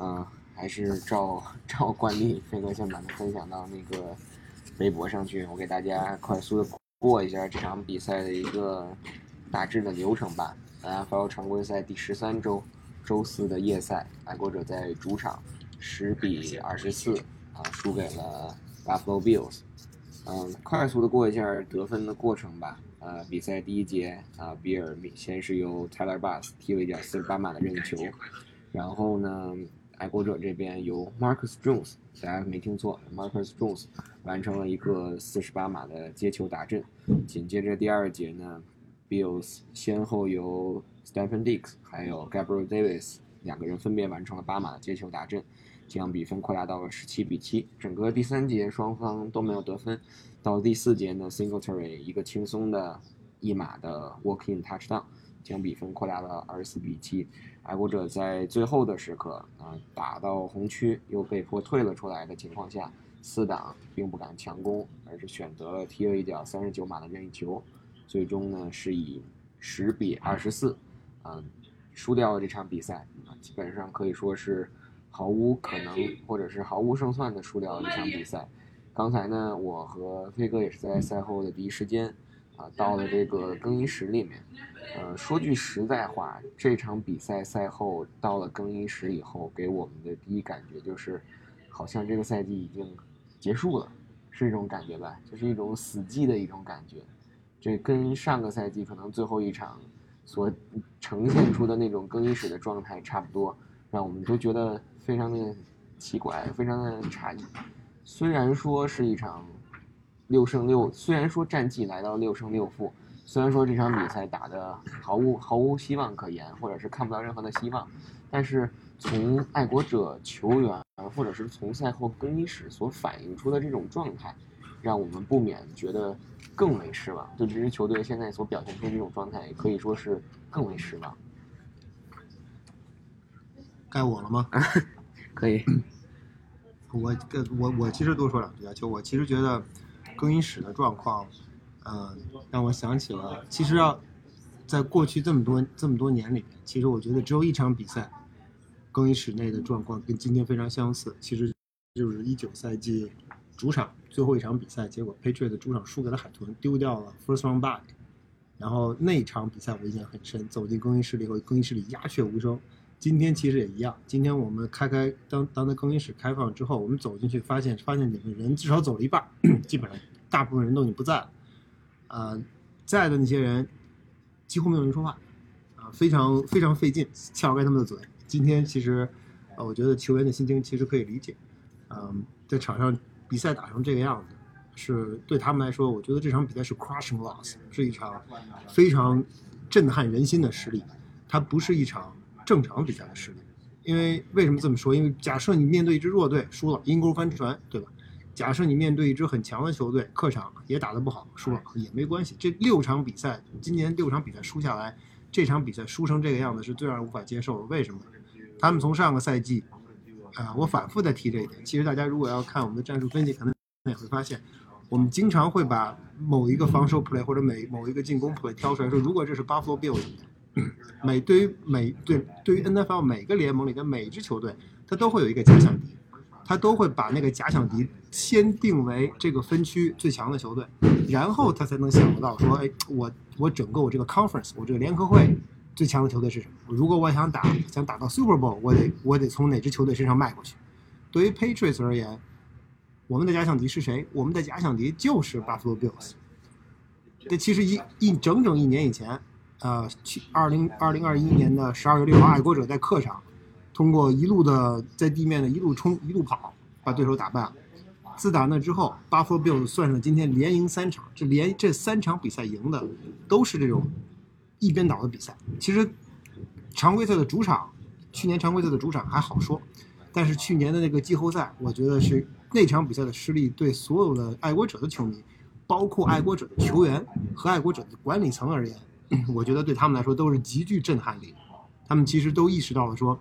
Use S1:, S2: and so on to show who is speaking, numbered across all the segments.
S1: 嗯，还是照 照惯例，飞哥先把它分享到那个微博上去，我给大家快速的过一下这场比赛的一个大致的流程吧。NFL 常规赛第十三周周四的夜赛，爱国者在主场十比二十四啊输给了 Buffalo Bills。嗯，快速的过一下得分的过程吧。呃，比赛第一节啊，比尔先是由 Tyler Bass 踢了一脚四十八码的任意球，然后呢。爱国者这边由 Marcus Jones，大家没听错，Marcus Jones 完成了一个四十八码的接球打阵。紧接着第二节呢，Bills 先后由 Stephen Dix 还有 Gabriel Davis 两个人分别完成了八码的接球打阵，将比分扩大到了十七比七。整个第三节双方都没有得分，到第四节呢，Singletary 一个轻松的一码的 walk-in touchdown。将比分扩大了二十四比七，爱国者在最后的时刻啊打到红区又被迫退了出来的情况下，四档并不敢强攻，而是选择了踢了一脚三十九码的任意球，最终呢是以十比二十四，嗯输掉了这场比赛，啊基本上可以说是毫无可能或者是毫无胜算的输掉了这场比赛。刚才呢我和飞哥也是在赛后的第一时间。啊，到了这个更衣室里面，呃，说句实在话，这场比赛赛后到了更衣室以后，给我们的第一感觉就是，好像这个赛季已经结束了，是一种感觉吧？就是一种死寂的一种感觉。这跟上个赛季可能最后一场所呈现出的那种更衣室的状态差不多，让我们都觉得非常的奇怪，非常的诧异。虽然说是一场。六胜六，虽然说战绩来到六胜六负，虽然说这场比赛打的毫无毫无希望可言，或者是看不到任何的希望，但是从爱国者球员或者是从赛后更衣室所反映出的这种状态，让我们不免觉得更为失望。对这支球队现在所表现出这种状态，可以说是更为失望。
S2: 该我了吗？
S1: 可以。
S2: 我我我其实多说两句啊，就我其实觉得。更衣室的状况，嗯，让我想起了，其实要在过去这么多这么多年里面，其实我觉得只有一场比赛，更衣室内的状况跟今天非常相似，其实就是一九赛季主场最后一场比赛，结果 Patriot 的主场输给了海豚，丢掉了 First Round Bye，然后那场比赛我印象很深，走进更衣室里以后，更衣室里鸦雀无声。今天其实也一样，今天我们开开当当的更衣室开放之后，我们走进去发现发现里面人至少走了一半，基本上大部分人都已经不在了，啊，在的那些人几乎没有人说话，啊，非常非常费劲撬开他们的嘴。今天其实，呃，我觉得球员的心情其实可以理解，嗯，在场上比赛打成这个样子，是对他们来说，我觉得这场比赛是 crushing loss，是一场非常震撼人心的失利，它不是一场。正常比赛的实力，因为为什么这么说？因为假设你面对一支弱队输了，阴沟翻船，对吧？假设你面对一支很强的球队，客场也打得不好，输了也没关系。这六场比赛，今年六场比赛输下来，这场比赛输成这个样子是最让人无法接受的。为什么？他们从上个赛季，啊，我反复在提这一点。其实大家如果要看我们的战术分析，可能也会发现，我们经常会把某一个防守 play 或者每某一个进攻 play 挑出来说，如果这是 Buffalo Bills。每对于每对对于 NFL 每个联盟里的每支球队，他都会有一个假想敌，他都会把那个假想敌先定为这个分区最强的球队，然后他才能想到说，哎，我我整个我这个 conference，我这个联合会最强的球队是什么？如果我想打想打到 Super Bowl，我得我得从哪支球队身上迈过去？对于 Patriots 而言，我们的假想敌是谁？我们的假想敌就是 Buffalo Bills。这其实一一整整一年以前。呃，去二零二零二一年的十二月六号，爱国者在客场通过一路的在地面的一路冲一路跑，把对手打败了。自打那之后，Buffalo Bills 算上今天连赢三场，这连这三场比赛赢的都是这种一边倒的比赛。其实常规赛的主场，去年常规赛的主场还好说，但是去年的那个季后赛，我觉得是那场比赛的失利对所有的爱国者的球迷，包括爱国者的球员和爱国者的管理层而言。我觉得对他们来说都是极具震撼力，他们其实都意识到了说，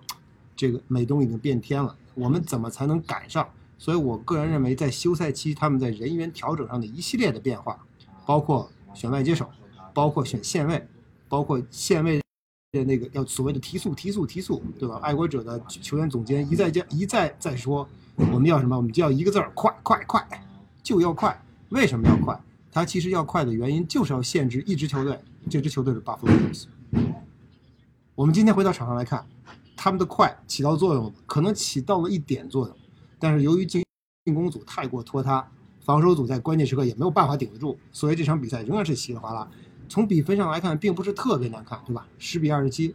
S2: 这个美东已经变天了，我们怎么才能赶上？所以我个人认为，在休赛期他们在人员调整上的一系列的变化，包括选外接手，包括选线位，包括线位的那个要所谓的提速、提速、提速，对吧？爱国者的球员总监一再加一再再说，我们要什么？我们就要一个字儿：快、快、快，就要快。为什么要快？他其实要快的原因就是要限制一支球队，这支球队是 Buffalo Bills。我们今天回到场上来看，他们的快起到作用，可能起到了一点作用，但是由于进进攻组太过拖沓，防守组在关键时刻也没有办法顶得住，所以这场比赛仍然是稀里哗啦。从比分上来看，并不是特别难看，对吧？十比二十七，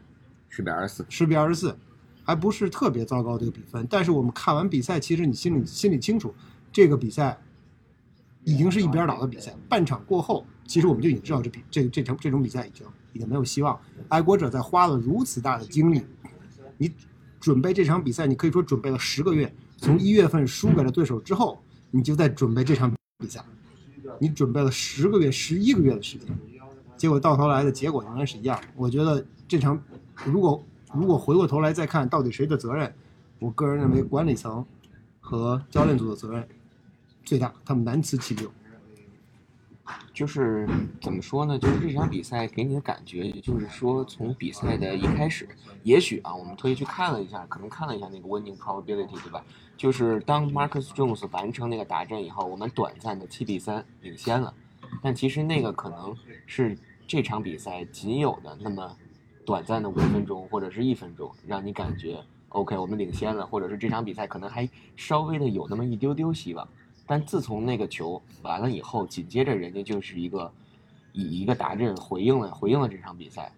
S1: 十比二十四，
S2: 十比二十四，还不是特别糟糕这个比分。但是我们看完比赛，其实你心里心里清楚，这个比赛已经是一边倒的比赛。半场过后，其实我们就已经知道这比这这场这种比赛已经已经没有希望。爱国者在花了如此大的精力，你准备这场比赛，你可以说准备了十个月，从一月份输给了对手之后，你就在准备这场比赛，你准备了十个月、十一个月的时间。结果到头来的结果仍然是一样。我觉得这场，如果如果回过头来再看到底谁的责任，我个人认为管理层和教练组的责任最大，他们难辞其咎。
S1: 就是怎么说呢？就是这场比赛给你的感觉，也就是说从比赛的一开始，也许啊，我们特意去看了一下，可能看了一下那个 winning probability，对吧？就是当 Marcus Jones 完成那个打阵以后，我们短暂的七比三领先了，但其实那个可能是。这场比赛仅有的那么短暂的五分钟或者是一分钟，让你感觉 OK，我们领先了，或者是这场比赛可能还稍微的有那么一丢丢希望。但自从那个球完了以后，紧接着人家就是一个以一个达阵回应了回应了这场比赛，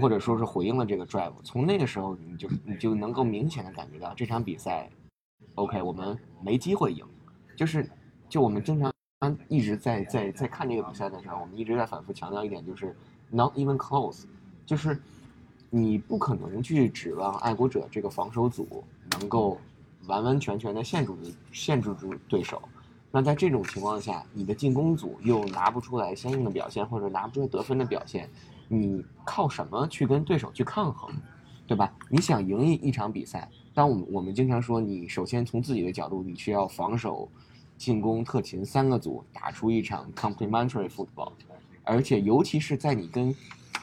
S1: 或者说是回应了这个 drive。从那个时候你就你就能够明显的感觉到这场比赛 OK，我们没机会赢，就是就我们经常。一直在在在看这个比赛的时候，我们一直在反复强调一点，就是 not even close，就是你不可能去指望爱国者这个防守组能够完完全全的限制住限制住对手。那在这种情况下，你的进攻组又拿不出来相应的表现，或者拿不出得分的表现，你靠什么去跟对手去抗衡，对吧？你想赢一一场比赛，当我们我们经常说，你首先从自己的角度，你需要防守。进攻特勤三个组打出一场 complementary football，而且尤其是在你跟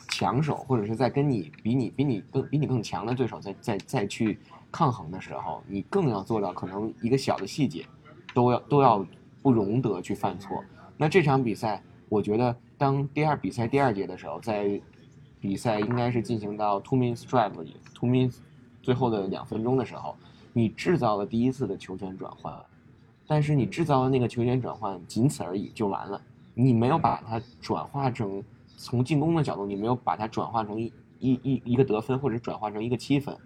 S1: 强手或者是在跟你比你比你更比你更强的对手在在再去抗衡的时候，你更要做到可能一个小的细节都要都要不容得去犯错。那这场比赛，我觉得当第二比赛第二节的时候，在比赛应该是进行到 two minutes drive 里 two minutes 最后的两分钟的时候，你制造了第一次的球权转换。但是你制造的那个球权转换仅此而已就完了，你没有把它转化成从进攻的角度，你没有把它转化成一一一一个得分或者转化成一个七分，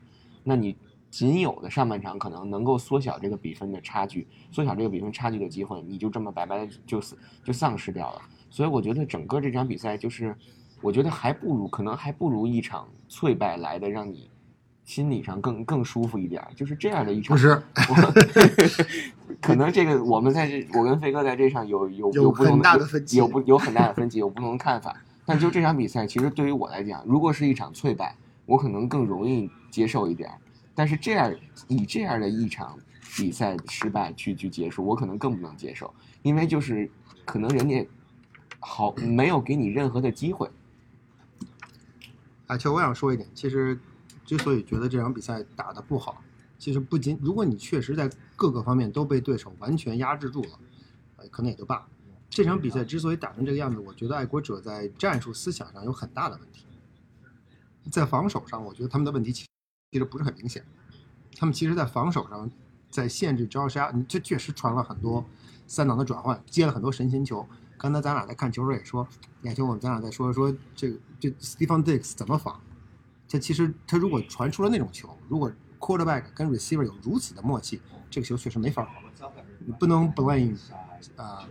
S1: 那你仅有的上半场可能能够缩小这个比分的差距，缩小这个比分差距的机会，你就这么白白的就死就丧失掉了。所以我觉得整个这场比赛就是，我觉得还不如可能还不如一场脆败来的让你。心理上更更舒服一点，就是这样的一场。
S2: 不是，
S1: 可能这个我们在这，我跟飞哥在这场有有
S2: 有
S1: 不同
S2: 的分歧，
S1: 有不有很大的分歧，有不同的看法。但就这场比赛，其实对于我来讲，如果是一场脆败，我可能更容易接受一点。但是这样以这样的一场比赛失败去去结束，我可能更不能接受，因为就是可能人家好没有给你任何的机会。
S2: 啊，其实我想说一点，其实。之所以觉得这场比赛打得不好，其实不仅如果你确实在各个方面都被对手完全压制住了，可能也就罢了。这场比赛之所以打成这个样子，我觉得爱国者在战术思想上有很大的问题。在防守上，我觉得他们的问题其实不是很明显。他们其实，在防守上，在限制招杀，这确实传了很多三档的转换，接了很多神仙球。刚才咱俩在看球时也说，眼球我们咱俩在说说这个这 Stephen Diggs 怎么防。他其实，他如果传出了那种球，如果 quarterback 跟 receiver 有如此的默契，这个球确实没法跑。你不能 blame 啊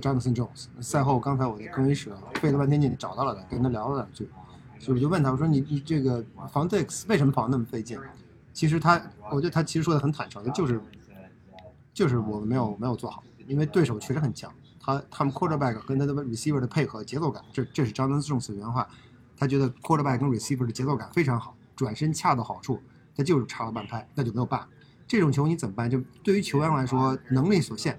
S2: ，Jonathan Jones。赛后，刚才我在更衣室费了半天劲找到了他，跟他聊了两句，所以我就问他，我说你你这个防 Dix 为什么防那么费劲？其实他，我觉得他其实说的很坦诚，就是就是我们没有没有做好，因为对手确实很强，他他们 quarterback 跟他的 receiver 的配合节奏感，这这是 Jonathan Jones 的原话。他觉得 quarterback 跟 receiver 的节奏感非常好，转身恰到好处，他就是差了半拍，那就没有办。这种球你怎么办？就对于球员来说，能力所限，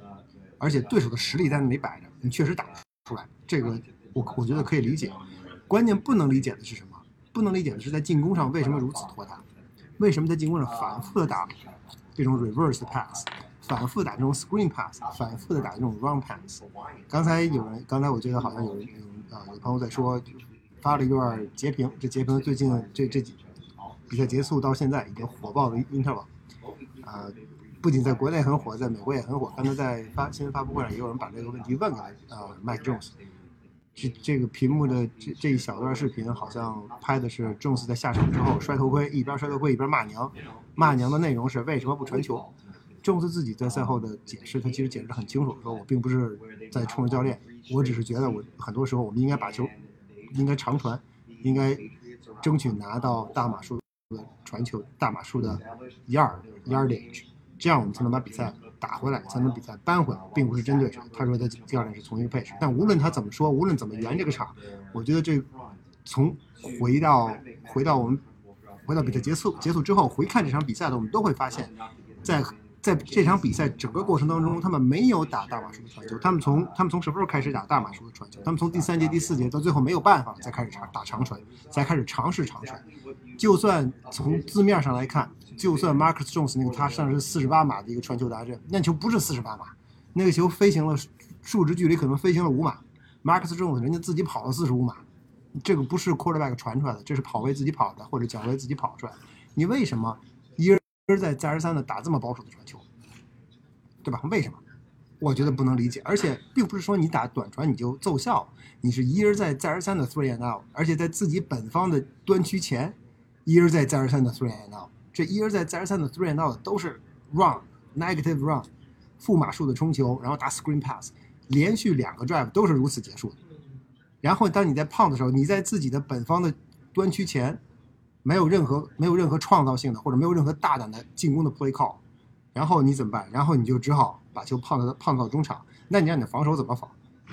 S2: 而且对手的实力在那里摆着，你确实打不出来。这个我我觉得可以理解。关键不能理解的是什么？不能理解的是在进攻上为什么如此拖沓，为什么在进攻上反复的打这种 reverse pass，反复打这种 screen pass，反复的打这种 run pass。刚才有人，刚才我觉得好像有有啊有朋友在说，发了一段截屏，这截屏最近这这几比赛结束到现在已经火爆的 interval，啊。不仅在国内很火，在美国也很火。刚才在发新闻发布会上，也有人把这个问题问给了呃，Mike Jones。这这个屏幕的这这一小段视频，好像拍的是 Jones 在下场之后摔头盔，一边摔头盔一边骂娘。骂娘的内容是为什么不传球？Jones 自己在赛后的解释，他其实解释的很清楚，说我并不是在冲着教练，我只是觉得我很多时候我们应该把球应该长传，应该争取拿到大码数的传球，大码数的 yard yardage。这样我们才能把比赛打回来，才能比赛扳回来，并不是针对谁。他说他教练是从一个配置，但无论他怎么说，无论怎么圆这个场，我觉得这从回到回到我们回到比赛结束结束之后回看这场比赛的，我们都会发现，在在这场比赛整个过程当中，他们没有打大码数的传球，他们从他们从什么时候开始打大码数的传球？他们从第三节第四节到最后没有办法才开始长打长传，才开始尝试长传。就算从字面上来看。就算 Marcus Jones 那个他上是四十八码的一个传球达阵，那球不是四十八码，那个球飞行了数值距离可能飞行了五码，Marcus Jones 人家自己跑了四十五码，这个不是 quarterback 传出来的，这是跑位自己跑的或者脚位自己跑出来的。你为什么一而再再而三的打这么保守的传球，对吧？为什么？我觉得不能理解，而且并不是说你打短传你就奏效，你是一而再再而三的 three and out，而且在自己本方的端区前一而再再而三的 three and out。这一而再再而三的 three and out 都是 run negative run 负码数的冲球，然后打 screen pass，连续两个 drive 都是如此结束的。然后当你在胖的时候，你在自己的本方的端区前没有任何没有任何创造性的或者没有任何大胆的进攻的 play call，然后你怎么办？然后你就只好把球胖到胖到中场。那你让你的防守怎么防？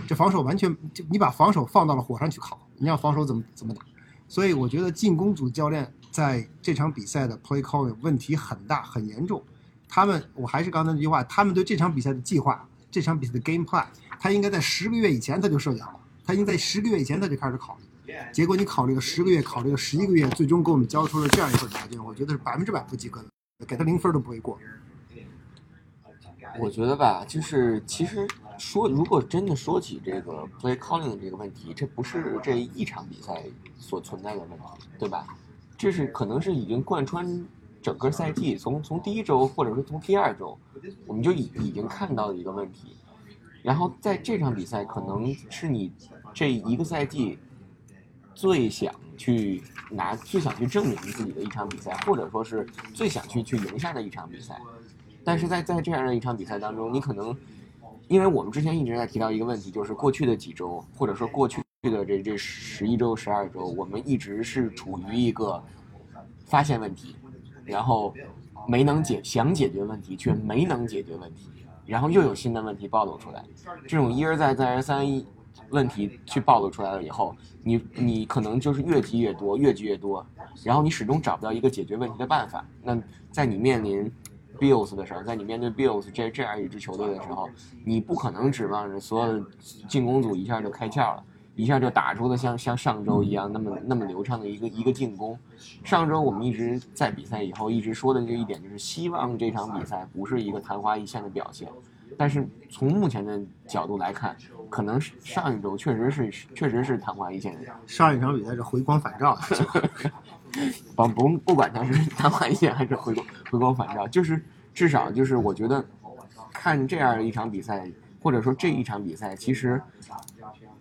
S2: 这防守完全就你把防守放到了火上去烤，你让防守怎么怎么打？所以我觉得进攻组教练。在这场比赛的 play calling 问题很大很严重，他们我还是刚才那句话，他们对这场比赛的计划，这场比赛的 game plan，他应该在十个月以前他就设计好了，他应该在十个月以前他就开始考虑，结果你考虑了十个月，考虑了十一个月，最终给我们交出了这样一份答卷，我觉得是百分之百不及格的，给他零分都不会过。
S1: 我觉得吧，就是其实说，如果真的说起这个 play calling 的这个问题，这不是这一场比赛所存在的问题，对吧？这是可能是已经贯穿整个赛季，从从第一周或者说从第二周，我们就已已经看到的一个问题。然后在这场比赛，可能是你这一个赛季最想去拿、最想去证明自己的一场比赛，或者说是最想去去赢下的一场比赛。但是在在这样的一场比赛当中，你可能因为我们之前一直在提到一个问题，就是过去的几周，或者说过去。的这这十一周、十二周，我们一直是处于一个发现问题，然后没能解想解决问题却没能解决问题，然后又有新的问题暴露出来，这种一而再再而三问题去暴露出来了以后，你你可能就是越积越多，越积越多，然后你始终找不到一个解决问题的办法。那在你面临 Bills 的时候，在你面对 Bills 这这样一支球队的时候，你不可能指望着所有的进攻组一下就开窍了。一下就打出了像像上周一样那么那么流畅的一个一个进攻。上周我们一直在比赛以后一直说的这一点就是希望这场比赛不是一个昙花一现的表现。但是从目前的角度来看，可能是上一周确实是确实是昙花一现。
S2: 上一场比赛是回光返照，
S1: 不不不管它是昙花一现还是回光回光返照，就是至少就是我觉得看这样一场比赛，或者说这一场比赛，其实。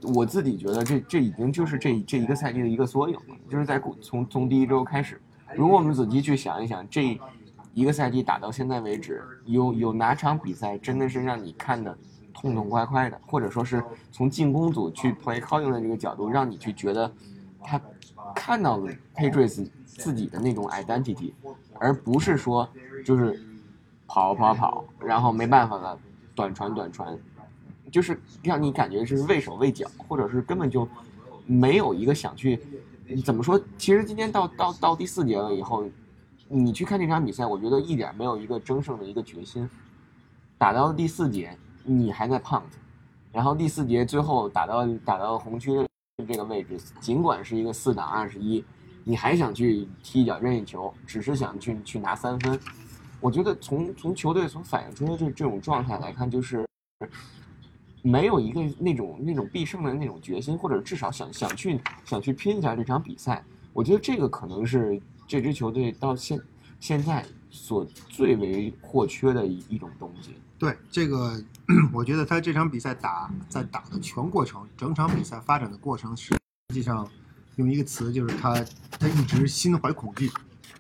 S1: 我自己觉得，这这已经就是这这一个赛季的一个缩影了。就是在从从第一周开始，如果我们仔细去想一想，这一个赛季打到现在为止，有有哪场比赛真的是让你看的痛痛快快的，或者说是从进攻组去 play calling 的这个角度，让你去觉得他看到了 Patriots 自己的那种 identity，而不是说就是跑跑跑，然后没办法了，短传短传。就是让你感觉是畏手畏脚，或者是根本就没有一个想去怎么说？其实今天到到到第四节了以后，你去看这场比赛，我觉得一点没有一个争胜的一个决心。打到第四节，你还在 punt，然后第四节最后打到打到红区的这个位置，尽管是一个四打二十一，你还想去踢一脚任意球，只是想去去拿三分。我觉得从从球队所反映出的这这种状态来看，就是没有一个那种那种必胜的那种决心，或者至少想想去想去拼一下这场比赛。我觉得这个可能是这支球队到现现在所最为或缺的一一种东西。
S2: 对这个，我觉得他这场比赛打在打的全过程，整场比赛发展的过程，实际上用一个词就是他他一直心怀恐惧。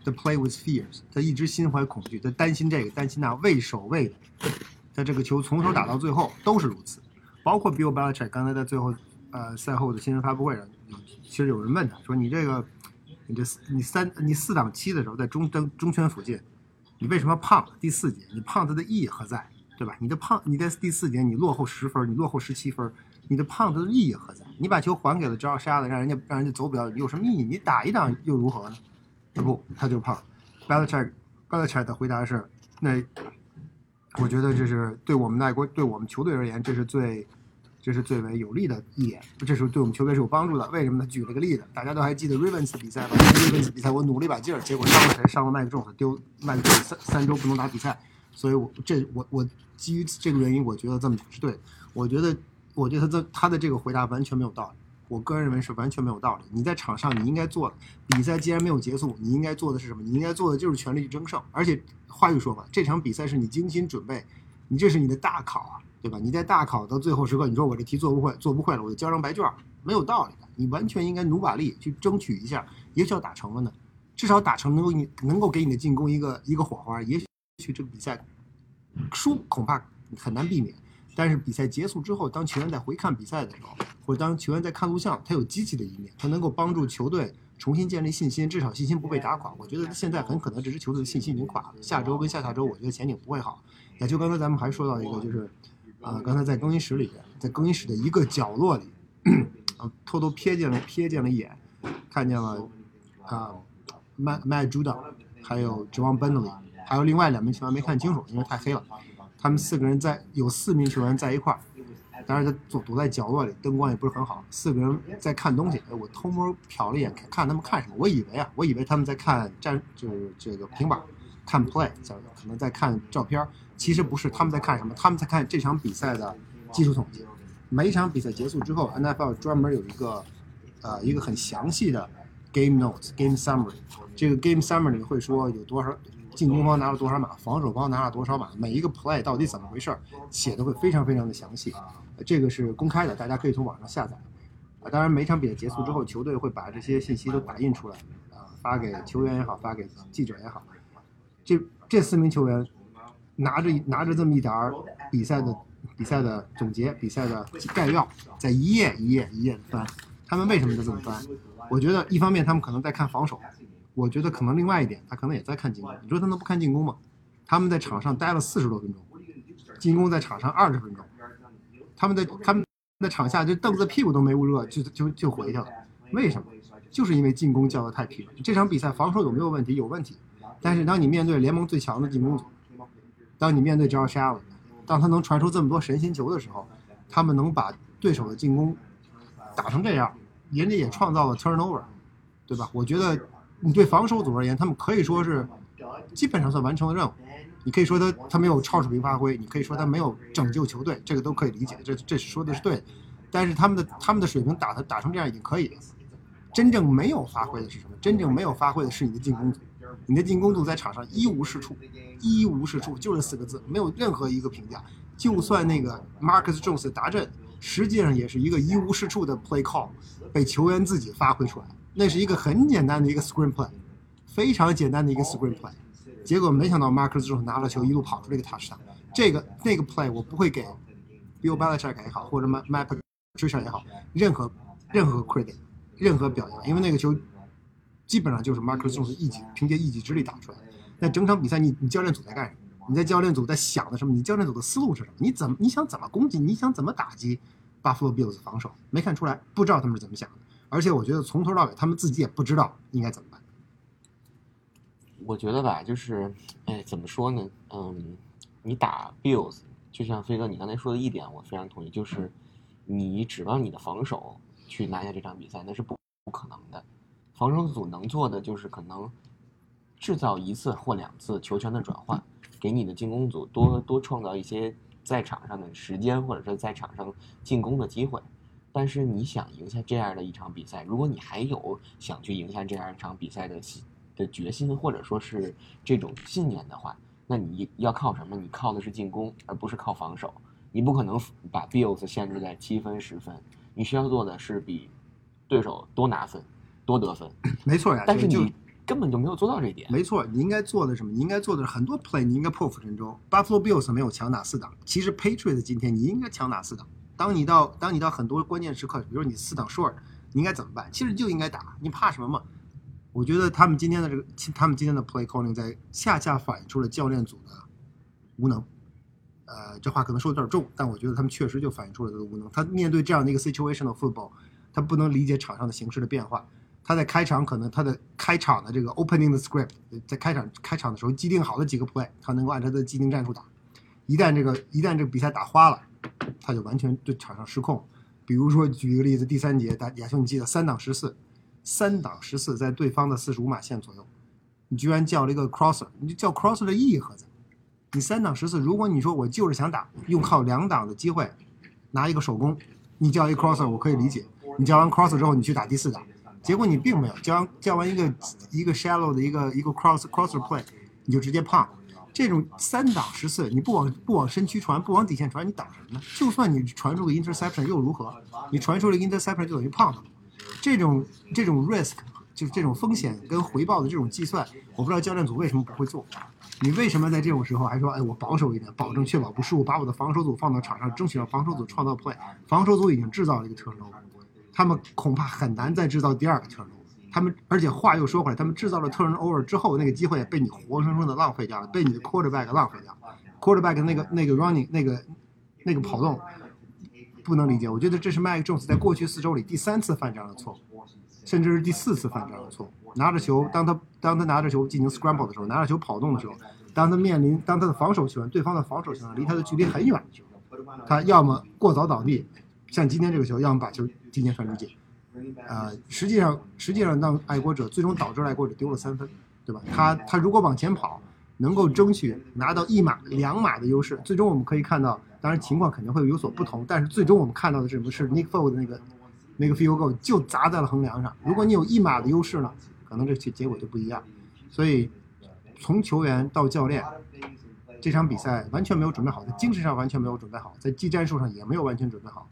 S2: The play with fears，他一直心怀恐惧，他担心这个担心那，畏首畏尾。他这个球从头打到最后都是如此，包括 Bill Belichick 刚才在最后呃赛后的新闻发布会上，其实有人问他说：“你这个你这你三你四档七的时候在中中中圈附近，你为什么胖？第四节你胖子的意义何在？对吧？你的胖你在第四节你落后十分，你落后十七分，你的胖子的意义何在？你把球还给了 Josh Allen，让人家让人家走不了，有什么意义？你打一档又如何呢？”不，他就胖。Belichick，Belichick 的回答是：那我觉得这是对我们爱国、对我们球队而言，这是最，这是最为有利的一点。这是对我们球队是有帮助的。为什么呢？举了个例子，大家都还记得 Ravens 比赛吧？Ravens 比赛我努力把劲儿，结果伤了谁？伤了麦克仲，丢麦克仲三三周不能打比赛。所以我这我我基于这个原因，我觉得这么是对的。我觉得，我觉得他这他的这个回答完全没有道理。我个人认为是完全没有道理。你在场上，你应该做的比赛既然没有结束，你应该做的是什么？你应该做的就是全力去争胜。而且话又说回来，这场比赛是你精心准备，你这是你的大考啊，对吧？你在大考到最后时刻，你说我这题做不会，做不会了，我就交张白卷，没有道理的。你完全应该努把力去争取一下，也许要打成了呢，至少打成能够你能够给你的进攻一个一个火花。也许这个比赛输恐怕很难避免。但是比赛结束之后，当球员在回看比赛的时候，或者当球员在看录像，他有积极的一面，他能够帮助球队重新建立信心，至少信心不被打垮。我觉得现在很可能这支球队的信心已经垮了。下周跟下下周，我觉得前景不会好。也就刚才咱们还说到一个，就是，呃，刚才在更衣室里边，在更衣室的一个角落里，啊，偷偷瞥见了瞥见了一眼，看见了啊，Matt Matt Judon，还有 John Bentley，还有另外两名球员没看清楚，因为太黑了。他们四个人在有四名球员在一块儿，当然他躲躲在角落里，灯光也不是很好。四个人在看东西，我偷摸瞟了一眼，看他们看什么。我以为啊，我以为他们在看战，就是这个平板看 play，可能在看照片。其实不是，他们在看什么？他们在看这场比赛的技术统计。每一场比赛结束之后，NFL 专门有一个呃一个很详细的 game notes、game summary。这个 game summary 会说有多少。进攻方拿了多少码，防守方拿了多少码，每一个 play 到底怎么回事儿，写的会非常非常的详细。这个是公开的，大家可以从网上下载。啊，当然每场比赛结束之后，球队会把这些信息都打印出来，啊，发给球员也好，发给记者也好。这这四名球员拿着拿着这么一沓比赛的比赛的总结、比赛的概要，在一页一页一页的翻。他们为什么就这么翻？我觉得一方面他们可能在看防守。我觉得可能另外一点，他可能也在看进攻。你说他能不看进攻吗？他们在场上待了四十多分钟，进攻在场上二十分钟，他们在他们在场下就凳子屁股都没捂热就就就回去了。为什么？就是因为进攻叫的太疲了。这场比赛防守有没有问题？有问题。但是当你面对联盟最强的进攻组，当你面对 Josh Allen，当他能传出这么多神仙球的时候，他们能把对手的进攻打成这样，人家也创造了 turnover，对吧？我觉得。你对防守组而言，他们可以说是基本上算完成了任务。你可以说他他没有超水平发挥，你可以说他没有拯救球队，这个都可以理解，这这是说的是对的。但是他们的他们的水平打他打成这样已经可以了。真正没有发挥的是什么？真正没有发挥的是你的进攻组。你的进攻组在场上一无是处，一无是处，就这四个字，没有任何一个评价。就算那个 Marcus Jones 达阵，实际上也是一个一无是处的 play call，被球员自己发挥出来。那是一个很简单的一个 screen play，非常简单的一个 screen play，结果没想到 Marcus 之后拿了球一路跑出这个 touchdown，这个那个 play 我不会给 Bill Belichick 也好，或者 Matt Patricia 也好，任何任何 credit，任何表扬，因为那个球基本上就是 Marcus 之后一己凭借一己之力打出来的。那整场比赛你你教练组在干什么？你在教练组在想的什么？你教练组的思路是什么？你怎么你想怎么攻击？你想怎么打击 Buffalo Bills 防守？没看出来，不知道他们是怎么想的。而且我觉得从头到尾，他们自己也不知道应该怎么办。
S1: 我觉得吧，就是，哎，怎么说呢？嗯，你打 Bills，就像飞哥你刚才说的一点，我非常同意，就是你指望你的防守去拿下这场比赛，那是不不可能的。防守组能做的就是可能制造一次或两次球权的转换，给你的进攻组多多创造一些在场上的时间，或者说在场上进攻的机会。但是你想赢下这样的一场比赛，如果你还有想去赢下这样一场比赛的心的决心，或者说是这种信念的话，那你要靠什么？你靠的是进攻，而不是靠防守。你不可能把 Bills 限制在七分、十分，你需要做的是比对手多拿分、多得分。
S2: 没错呀，
S1: 但是
S2: 就
S1: 你根本就没有做到这一点。
S2: 没错，你应该做的什么？你应该做的是很多 play，你应该破釜沉舟。Buffalo Bills 没有强打四档，其实 Patriots 今天你应该强打四档。当你到当你到很多关键时刻，比如说你四档 short，你应该怎么办？其实就应该打，你怕什么嘛？我觉得他们今天的这个，他们今天的 play calling 在恰恰反映出了教练组的无能。呃，这话可能说的有点重，但我觉得他们确实就反映出了他的无能。他面对这样的一个 situational football，他不能理解场上的形势的变化。他在开场可能他的开场的这个 opening 的 script，在开场开场的时候既定好的几个 play，他能够按他的既定战术打。一旦这个一旦这个比赛打花了，他就完全对场上失控。比如说举一个例子，第三节，大亚兄你记得三档十四，三档十四在对方的四十五码线左右，你居然叫了一个 crosser，你叫 crosser 的意义何在？你三档十四，如果你说我就是想打，用靠两档的机会拿一个手工，你叫一 crosser 我可以理解。你叫完 crosser 之后，你去打第四档，结果你并没有叫完叫完一个一个 shallow 的一个一个 cross crosser play，你就直接胖。这种三挡十四，你不往不往身躯传，不往底线传，你挡什么呢？就算你传出个 interception 又如何？你传出了 interception 就等于胖了。这种这种 risk 就是这种风险跟回报的这种计算，我不知道教练组为什么不会做。你为什么在这种时候还说，哎，我保守一点，保证确保不失误，把我的防守组放到场上，争取让防守组创造 play。防守组已经制造了一个特 low，他们恐怕很难再制造第二个特 low。他们而且话又说回来，他们制造了 turnover 之后，那个机会被你活生生的浪费掉了，被你的 quarterback 浪费掉了，quarterback 那个那个 running 那个那个跑动，不能理解。我觉得这是 Mike Jones 在过去四周里第三次犯这样的错误，甚至是第四次犯这样的错误。拿着球，当他当他拿着球进行 scramble 的时候，拿着球跑动的时候，当他面临当他的防守球员对方的防守球员离他的距离很远的时候，他要么过早倒地，像今天这个球，要么把球提前传出界。呃，实际上，实际上让爱国者最终导致爱国者丢了三分，对吧？他他如果往前跑，能够争取拿到一码两码的优势，最终我们可以看到，当然情况肯定会有所不同，但是最终我们看到的是什么？是 Nick Foles 的那个那个 field goal 就砸在了横梁上。如果你有一码的优势呢，可能这结结果就不一样。所以从球员到教练，这场比赛完全没有准备好，在精神上完全没有准备好，在技战术上也没有完全准备好，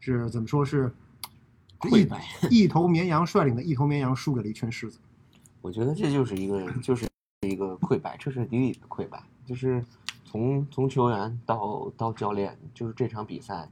S2: 是怎么说是？
S1: 溃败，
S2: 一头绵羊率领的一头绵羊输给了一群狮子。
S1: 我觉得这就是一个，就是一个溃败，彻彻底底的溃败，就是从从球员到到教练，就是这场比赛，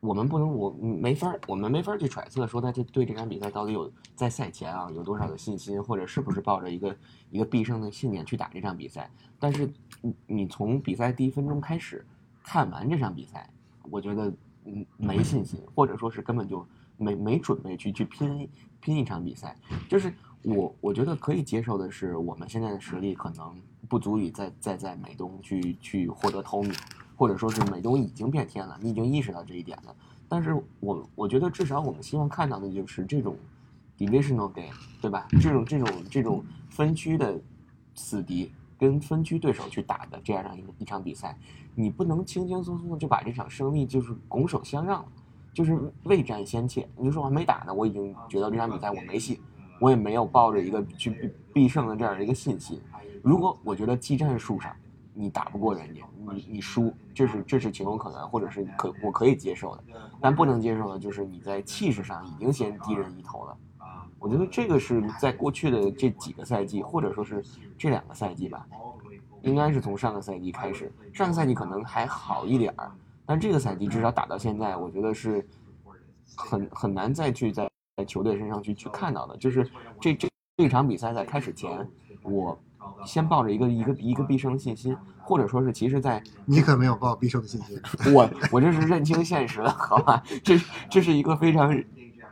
S1: 我们不能，我没法，我们没法去揣测说他这对这场比赛到底有在赛前啊有多少的信心，或者是不是抱着一个一个必胜的信念去打这场比赛。但是你你从比赛第一分钟开始看完这场比赛，我觉得嗯没信心，或者说是根本就。没没准备去去拼拼一场比赛，就是我我觉得可以接受的是，我们现在的实力可能不足以再再在美东去去获得头名，或者说是美东已经变天了，你已经意识到这一点了。但是我我觉得至少我们希望看到的就是这种 divisional game，对吧？这种这种这种分区的死敌跟分区对手去打的这样一一场比赛，你不能轻轻松松的就把这场胜利就是拱手相让了。就是未战先怯，你就说我还没打呢，我已经觉得这场比赛我没戏，我也没有抱着一个去必必胜的这样的一个信心。如果我觉得技战术上你打不过人家，你你输，这是这是情有可原，或者是可我可以接受的。但不能接受的就是你在气势上已经先低人一头了。我觉得这个是在过去的这几个赛季，或者说是这两个赛季吧，应该是从上个赛季开始，上个赛季可能还好一点儿。但这个赛季至少打到现在，我觉得是很很难再去在球队身上去去看到的。就是这这这场比赛在开始前，我先抱着一个一个一个必胜的信心，或者说是其实，在
S2: 你可没有抱必胜的信心。
S1: 我我这是认清现实了，好吧？这这是一个非常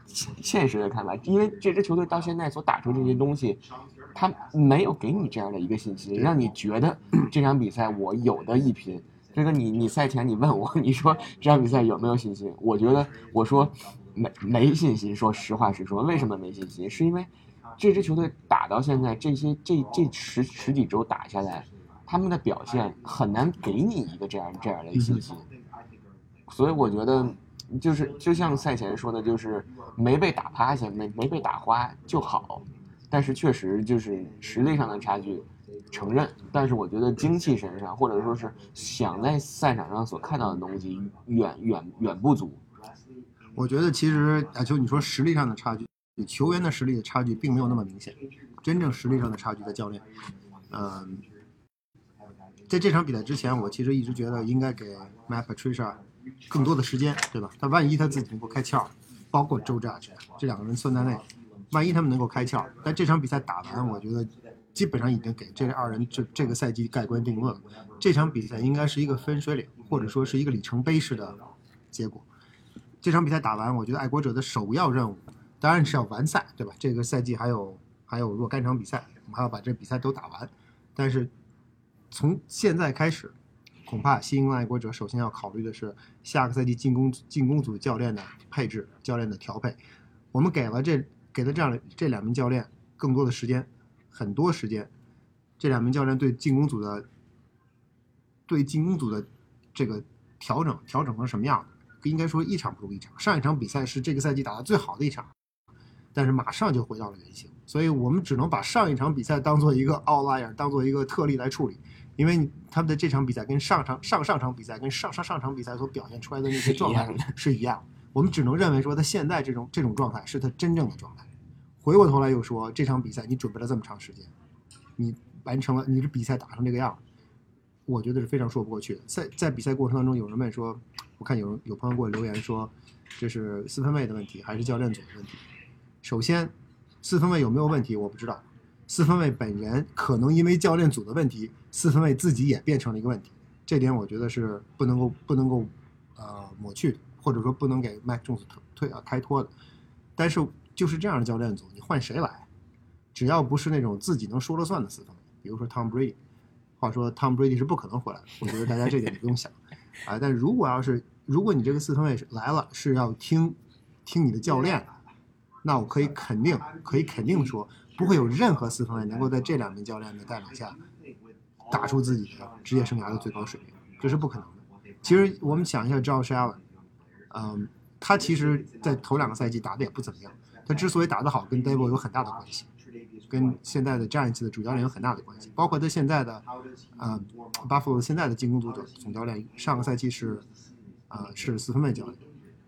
S1: 现实的看法，因为这支球队到现在所打出这些东西，他没有给你这样的一个信心，让你觉得这场比赛我有的一拼。这个你你赛前你问我，你说这场比赛有没有信心？我觉得我说没没信心。说实话实说，为什么没信心？是因为这支球队打到现在，这些这这十十几周打下来，他们的表现很难给你一个这样这样的信心。所以我觉得，就是就像赛前说的，就是没被打趴下，没没被打花就好。但是确实就是实力上的差距，承认。但是我觉得精气神上，或者说是想在赛场上所看到的东西，远远远不足。
S2: 我觉得其实啊，就你说实力上的差距，球员的实力的差距并没有那么明显，真正实力上的差距在教练。嗯，在这场比赛之前，我其实一直觉得应该给 Matt Patricia 更多的时间，对吧？他万一他自己能够开窍，包括 Joe Judge 这两个人算在内，万一他们能够开窍，但这场比赛打完，我觉得基本上已经给这二人这这个赛季盖棺定论了。这场比赛应该是一个分水岭，或者说是一个里程碑式的结果。这场比赛打完，我觉得爱国者的首要任务当然是要完赛，对吧？这个赛季还有还有若干场比赛，我们还要把这比赛都打完。但是从现在开始，恐怕新英格兰爱国者首先要考虑的是下个赛季进攻进攻组教练的配置、教练的调配。我们给了这给了这样这两名教练更多的时间，很多时间。这两名教练对进攻组的对进攻组的这个调整调整成什么样？应该说一场不如一场。上一场比赛是这个赛季打的最好的一场，但是马上就回到了原形，所以我们只能把上一场比赛当做一个 outlier，当做一个特例来处理。因为他们的这场比赛跟上场上上场比赛跟上上上场比赛所表现出来的那些状态是一样，我们只能认为说他现在这种这种状态是他真正的状态。回过头来又说这场比赛你准备了这么长时间，你完成了你的比赛打成这个样。我觉得是非常说不过去的。在在比赛过程当中，有人问说，我看有有朋友给我留言说，这是四分卫的问题还是教练组的问题？首先，四分卫有没有问题我不知道。四分卫本人可能因为教练组的问题，四分卫自己也变成了一个问题。这点我觉得是不能够不能够呃抹去的，或者说不能给麦仲斯推啊开脱的。但是就是这样的教练组，你换谁来，只要不是那种自己能说了算的四分卫，比如说 Tom Brady。话说，Tom Brady 是不可能回来的。我觉得大家这点不用想啊。但如果要是，如果你这个四分卫来了是要听听你的教练，那我可以肯定，可以肯定说，不会有任何四分卫能够在这两名教练的带领下打出自己的职业生涯的最高水平，这是不可能的。其实我们想一下，Josh Allen，嗯，他其实在头两个赛季打的也不怎么样。他之所以打得好，跟 d a v i d 有很大的关系。跟现在的战绩的主教练有很大的关系，包括他现在的，呃，巴弗罗现在的进攻组的总教练，上个赛季是，呃，是四分卫教练，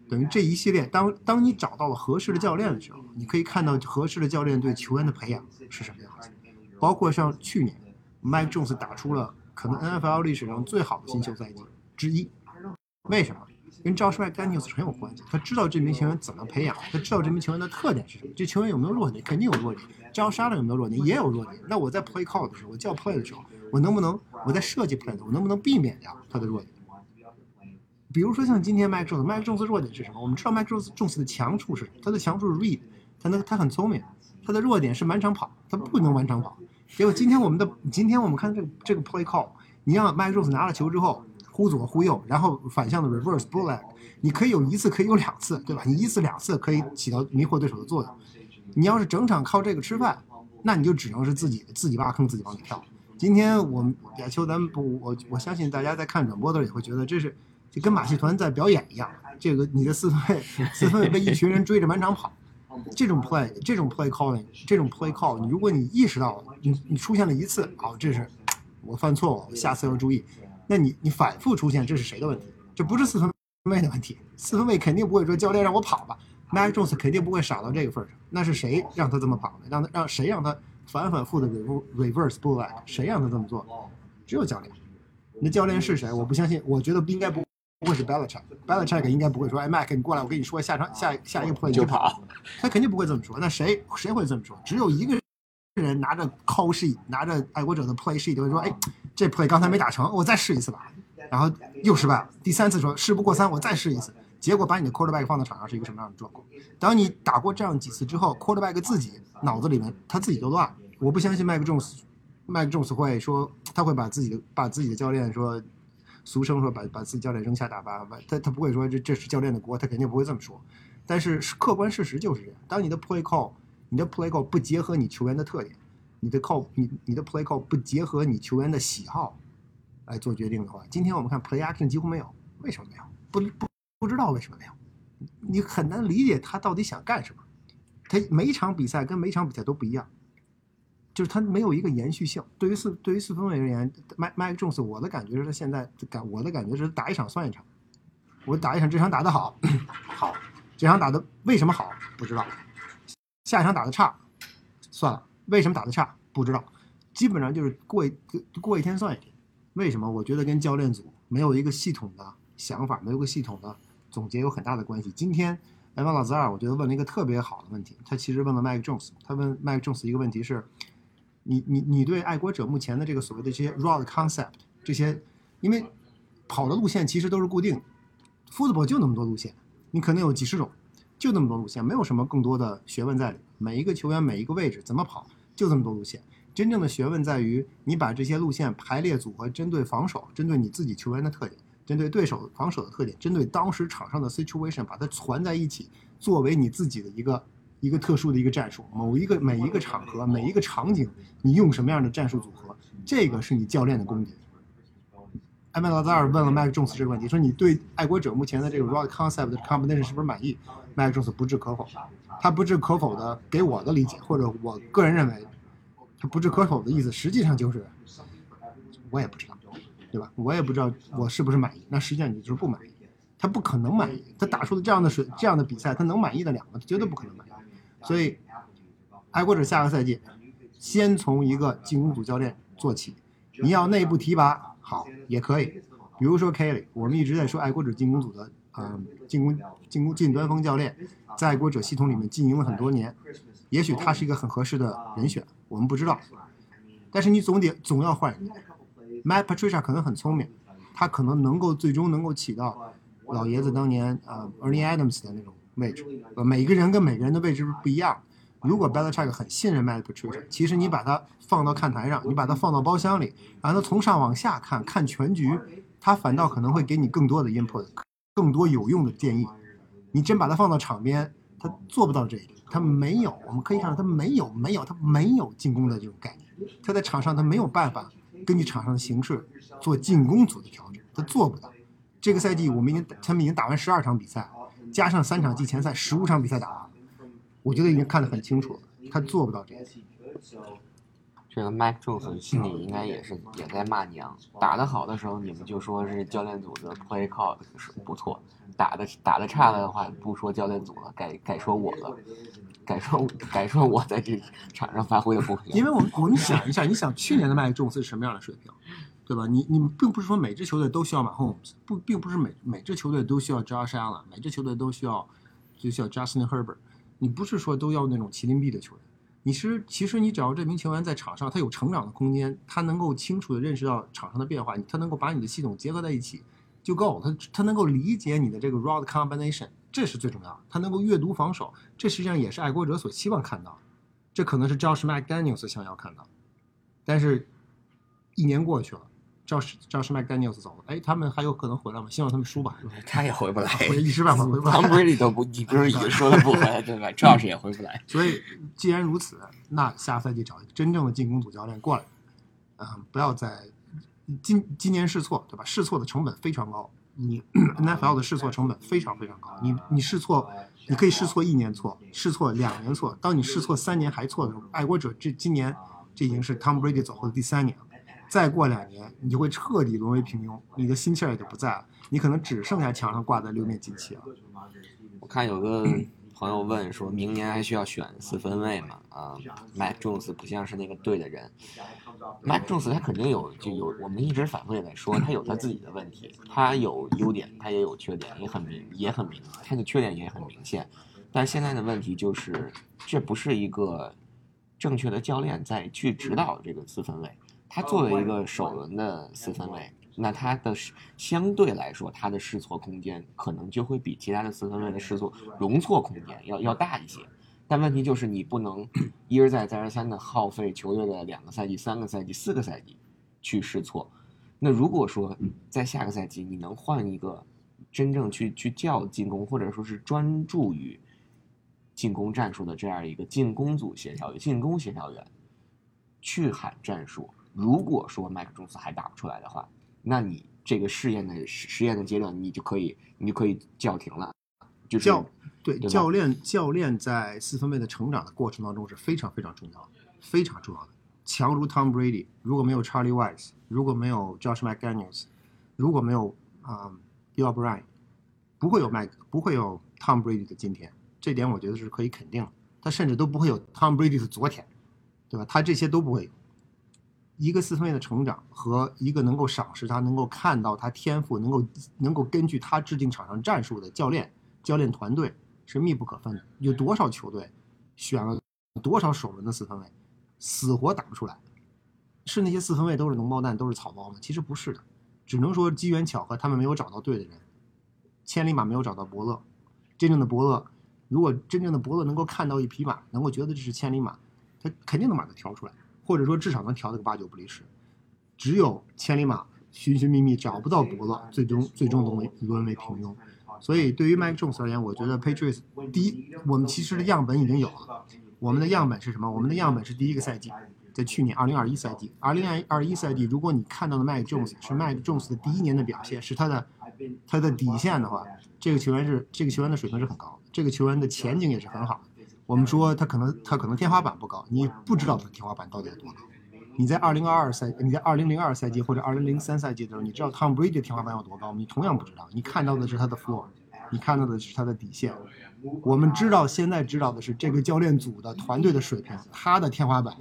S2: 等于这一系列，当当你找到了合适的教练的时候，你可以看到合适的教练对球员的培养是什么样子，包括像去年，Mike Jones 打出了可能 NFL 历史上最好的新秀赛季之一，为什么？跟 Josh McDaniels 很有关系，他知道这名球员怎么培养，他知道这名球员的特点是什么，这球员有没有弱点，肯定有弱点。Josh Allen 有没有弱点，也有弱点。那我在 play call 的时候，我叫 play 的时候，我能不能我在设计 play 的时候，我能不能避免掉他的弱点？比如说像今天 Mike Jones，Mike Jones 弱点是什么？我们知道 Mike Jones 的强处是什么他的强处是 read，他能他很聪明，他的弱点是满场跑，他不能满场跑。结果今天我们的今天我们看这个这个 play call，你让 Mike Jones 拿了球之后。忽左忽右，然后反向的 reverse bullet，你可以有一次，可以有两次，对吧？你一次两次可以起到迷惑对手的作用。你要是整场靠这个吃饭，那你就只能是自己自己挖坑，自己往里跳。今天我们亚秋，咱们不，我我相信大家在看转播的时候也会觉得这是就跟马戏团在表演一样。这个你的四分卫，四分卫被一群人追着满场跑，这种 play，这种 play calling，这种 play call，你如果你意识到你你出现了一次，好，这是我犯错误，下次要注意。那你你反复出现，这是谁的问题？这不是四分卫的问题，四分卫肯定不会说教练让我跑吧，Mac Jones 肯定不会傻到这个份上。那是谁让他这么跑的？让他让谁让他反反复的 reverse bullet？谁让他这么做？只有教练。那教练是谁？我不相信，我觉得不应该不不会是 Belichick。Belichick 应该不会说，哎，Mac 你过来，我跟你说下场下下一个 play
S1: 就跑。
S2: 他肯定不会这么说。那谁谁会这么说？只有一个人拿着 call sheet，拿着爱国者的 play sheet 会说，哎。这 play 刚才没打成，我再试一次吧，然后又失败了。第三次说事不过三，我再试一次。结果把你的 quarterback 放到场上是一个什么样的状况？当你打过这样几次之后，quarterback 自己脑子里面他自己就乱。我不相信麦克 Jones，麦克 Jones 会说他会把自己的把自己的教练说，俗称说把把自己教练扔下大巴，他他不会说这这是教练的锅，他肯定不会这么说。但是客观事实就是这样。当你的 play call，你的 play call 不结合你球员的特点，你的 call 你你的 play call 不结合你球员的喜好来做决定的话，今天我们看 play acting 几乎没有，为什么没有？不不不知道为什么没有，你很难理解他到底想干什么。他每一场比赛跟每一场比赛都不一样，就是他没有一个延续性。对于四对于四分卫而言，麦麦克 Jones，我的感觉是他现在感我的感觉是打一场算一场。我打一场，这场打得好，好，这场打的为什么好不知道，下一场打的差，算了，为什么打的差不知道，基本上就是过一过一天算一天。为什么？我觉得跟教练组没有一个系统的想法，没有个系统的总结有很大的关系。今天埃文老兹二，我觉得问了一个特别好的问题，他其实问了麦克 Jones，他问麦克 Jones 一个问题是，你你你对爱国者目前的这个所谓的这些 road concept 这些，因为跑的路线其实都是固定。football 就那么多路线，你可能有几十种，就那么多路线，没有什么更多的学问在里。每一个球员每一个位置怎么跑，就这么多路线。真正的学问在于你把这些路线排列组合，针对防守，针对你自己球员的特点，针对对手防守的特点，针对当时场上的 situation，把它攒在一起，作为你自己的一个一个特殊的一个战术。某一个每一个场合，每一个场景，你用什么样的战术组合，这个是你教练的功底。埃麦劳扎尔问了麦克琼斯这个问题，说你对爱国者目前的这个 route concept 的 combination 是不是满意？麦克琼斯不置可否。他不置可否的，给我的理解或者我个人认为，他不置可否的意思，实际上就是我也不知道，对吧？我也不知道我是不是满意。那实际上你就是不满意，他不可能满意。他打出的这样的水这样的比赛，他能满意的两个，绝对不可能满意。所以，爱国者下个赛季先从一个进攻组教练做起，你要内部提拔。好，也可以，比如说 Kelly，我们一直在说爱国者进攻组的，嗯，进攻进攻近端锋教练，在爱国者系统里面经营了很多年，也许他是一个很合适的人选，我们不知道，但是你总得总要换人。Matt Patricia 可能很聪明，他可能能够最终能够起到老爷子当年呃 Ernie Adams 的那种位置，呃，每个人跟每个人的位置不一样。如果 Belichick 很信任 Matt Patricia，其实你把他放到看台上，你把他放到包厢里，然后他从上往下看看全局，他反倒可能会给你更多的 input，更多有用的建议。你真把他放到场边，他做不到这一点，他没有。我们可以看到他没有，没有，他没有进攻的这种概念。他在场上他没有办法根据场上的形势做进攻组的调整，他做不到。这个赛季我们已经他们已经打完十二场比赛，加上三场季前赛，十五场比赛打完。我觉得已经看得很清楚了，他做不到这一点。
S1: 这个 Mike Jones 心里应该也是也在骂娘。打得好的时候，你们就说是教练组的 play call 是不错；打的打的差了的话，不说教练组了，改改说我了，改说改说我在这场上发挥的不。
S2: 因为我们我们想一下，你想去年的 Mike Jones 是什么样的水平，对吧？你你并不是说每支球队都需要马 Holmes，不，并不是每每支球队都需要 Josh Allen，每支球队都需要就需要 Justin Herbert。你不是说都要那种麒麟臂的球员，你是其实你只要这名球员在场上，他有成长的空间，他能够清楚的认识到场上的变化，他能够把你的系统结合在一起就够。他他能够理解你的这个 road combination，这是最重要的。他能够阅读防守，这实际上也是爱国者所希望看到。这可能是 Josh McDaniels 想要看到，但是，一年过去了。赵是赵是麦丹尼尔斯走了，哎，他们还有可能回来吗？希望他们输吧。
S1: 他也回不来，
S2: 一时半会回不来。
S1: Tom Brady 都不，你不是也说了不回来 对吧？赵是也回不来。
S2: 所以既然如此，那下赛季找一个真正的进攻组教练过来，嗯，不要再今今年试错，对吧？试错的成本非常高，你 NFL 的试错成本非常非常高。你你试错，你可以试错一年错，试错两年错。当你试错三年还错的时候，爱国者这今年这已经是 Tom Brady 走后的第三年了。再过两年，你就会彻底沦为平庸，你的心气儿也就不在了，你可能只剩下墙上挂的六面锦旗了。
S1: 我看有个朋友问，说明年还需要选四分卫吗？啊，Mac Jones 不像是那个对的人。Mac Jones 他肯定有，就有我们一直反复也在说，他有他自己的问题，他有优点，他也有缺点，也很明，也很明，他的缺点也很明显。但现在的问题就是，这不是一个正确的教练在去指导这个四分卫。他作为一个首轮的四分卫，那他的相对来说，他的试错空间可能就会比其他的四分卫的试错容错空间要要大一些。但问题就是，你不能 一而再再而三的耗费球队的两个赛季、三个赛季、四个赛季去试错。那如果说在下个赛季你能换一个真正去去叫进攻，或者说是专注于进攻战术的这样一个进攻组协调员、进攻协调员去喊战术。如果说麦克琼斯还打不出来的话，那你这个试验的实实验的阶段，你就可以你就可以叫停了。就是
S2: 教对
S1: 对
S2: 教练教练在四分卫的成长的过程当中是非常非常重要的，非常重要的。强如 Tom Brady，如果没有 Charlie Weiss，如果没有 Josh McDaniels，如果没有啊、Bill O'Brien，不会有麦不会有 Tom Brady 的今天。这点我觉得是可以肯定的。他甚至都不会有 Tom Brady 的昨天，对吧？他这些都不会有。一个四分卫的成长和一个能够赏识他、能够看到他天赋、能够能够根据他制定场上战术的教练、教练团队是密不可分的。有多少球队选了多少首轮的四分卫，死活打不出来？是那些四分卫都是脓包蛋，都是草包吗？其实不是的，只能说机缘巧合，他们没有找到对的人。千里马没有找到伯乐，真正的伯乐，如果真正的伯乐能够看到一匹马，能够觉得这是千里马，他肯定能把它挑出来，或者说至少能调得个八九不离十。只有千里马寻寻觅觅找不到伯乐，最终最终沦为沦为平庸。所以对于 Mike Jones 而言，我觉得 Patriots 第一，我们其实的样本已经有了。我们的样本是什么？我们的样本是第一个赛季，在去年二零二一赛季，二零二一赛季，如果你看到的 Mike Jones 是 Mike Jones 的第一年的表现，是他的他的底线的话，这个球员是这个球员的水平是很高的，这个球员的前景也是很好的。我们说他可能他可能天花板不高，你不知道他的天花板到底有多高。你在二零二二赛，你在二零零二赛季或者二零零三赛季的时候，你知道 Tom Brady 的天花板有多高吗？你同样不知道，你看到的是他的 floor，你看到的是他的底线。我们知道，现在知道的是这个教练组的团队的水平，他的天花板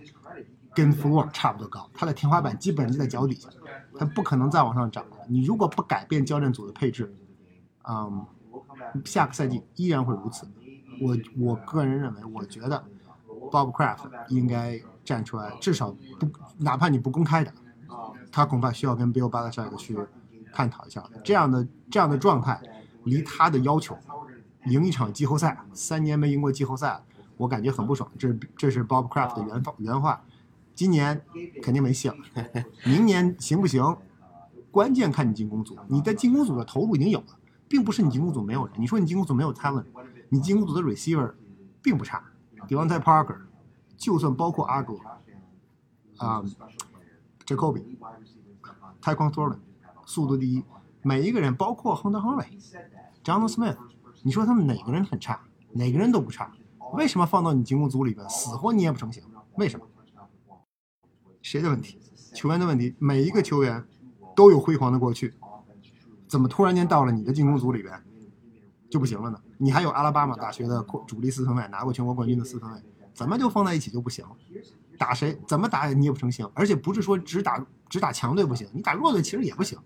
S2: 跟 floor 差不多高，他的天花板基本就在脚底下，他不可能再往上涨了。你如果不改变教练组的配置，嗯，下个赛季依然会如此。我我个人认为，我觉得 Bob Kraft 应该站出来，至少不，哪怕你不公开的，他恐怕需要跟 Bill Belichick 去探讨一下。这样的这样的状态，离他的要求赢一场季后赛，三年没赢过季后赛，我感觉很不爽。这是这是 Bob Kraft 的原话原话。今年肯定没戏了，明年行不行？关键看你进攻组，你的进攻组的投入已经有了，并不是你进攻组没有人。你说你进攻组没有 talent，你进攻组的 receiver 并不差 d e o n t e Parker，就算包括阿格，啊、Jacoby、泰康 Thornton，速度第一，每一个人，包括 Hunter Henry、John Smith，你说他们哪个人很差？哪个人都不差，为什么放到你进攻组里边死活捏不成型？为什么？谁的问题？球员的问题。每一个球员都有辉煌的过去，怎么突然间到了你的进攻组里边就不行了呢？你还有阿拉巴马大学的主力四分卫，拿过全国冠军的四分卫，怎么就放在一起就不行了？打谁怎么打也捏不成型，而且不是说只打只打强队不行，你打弱队其实也不行，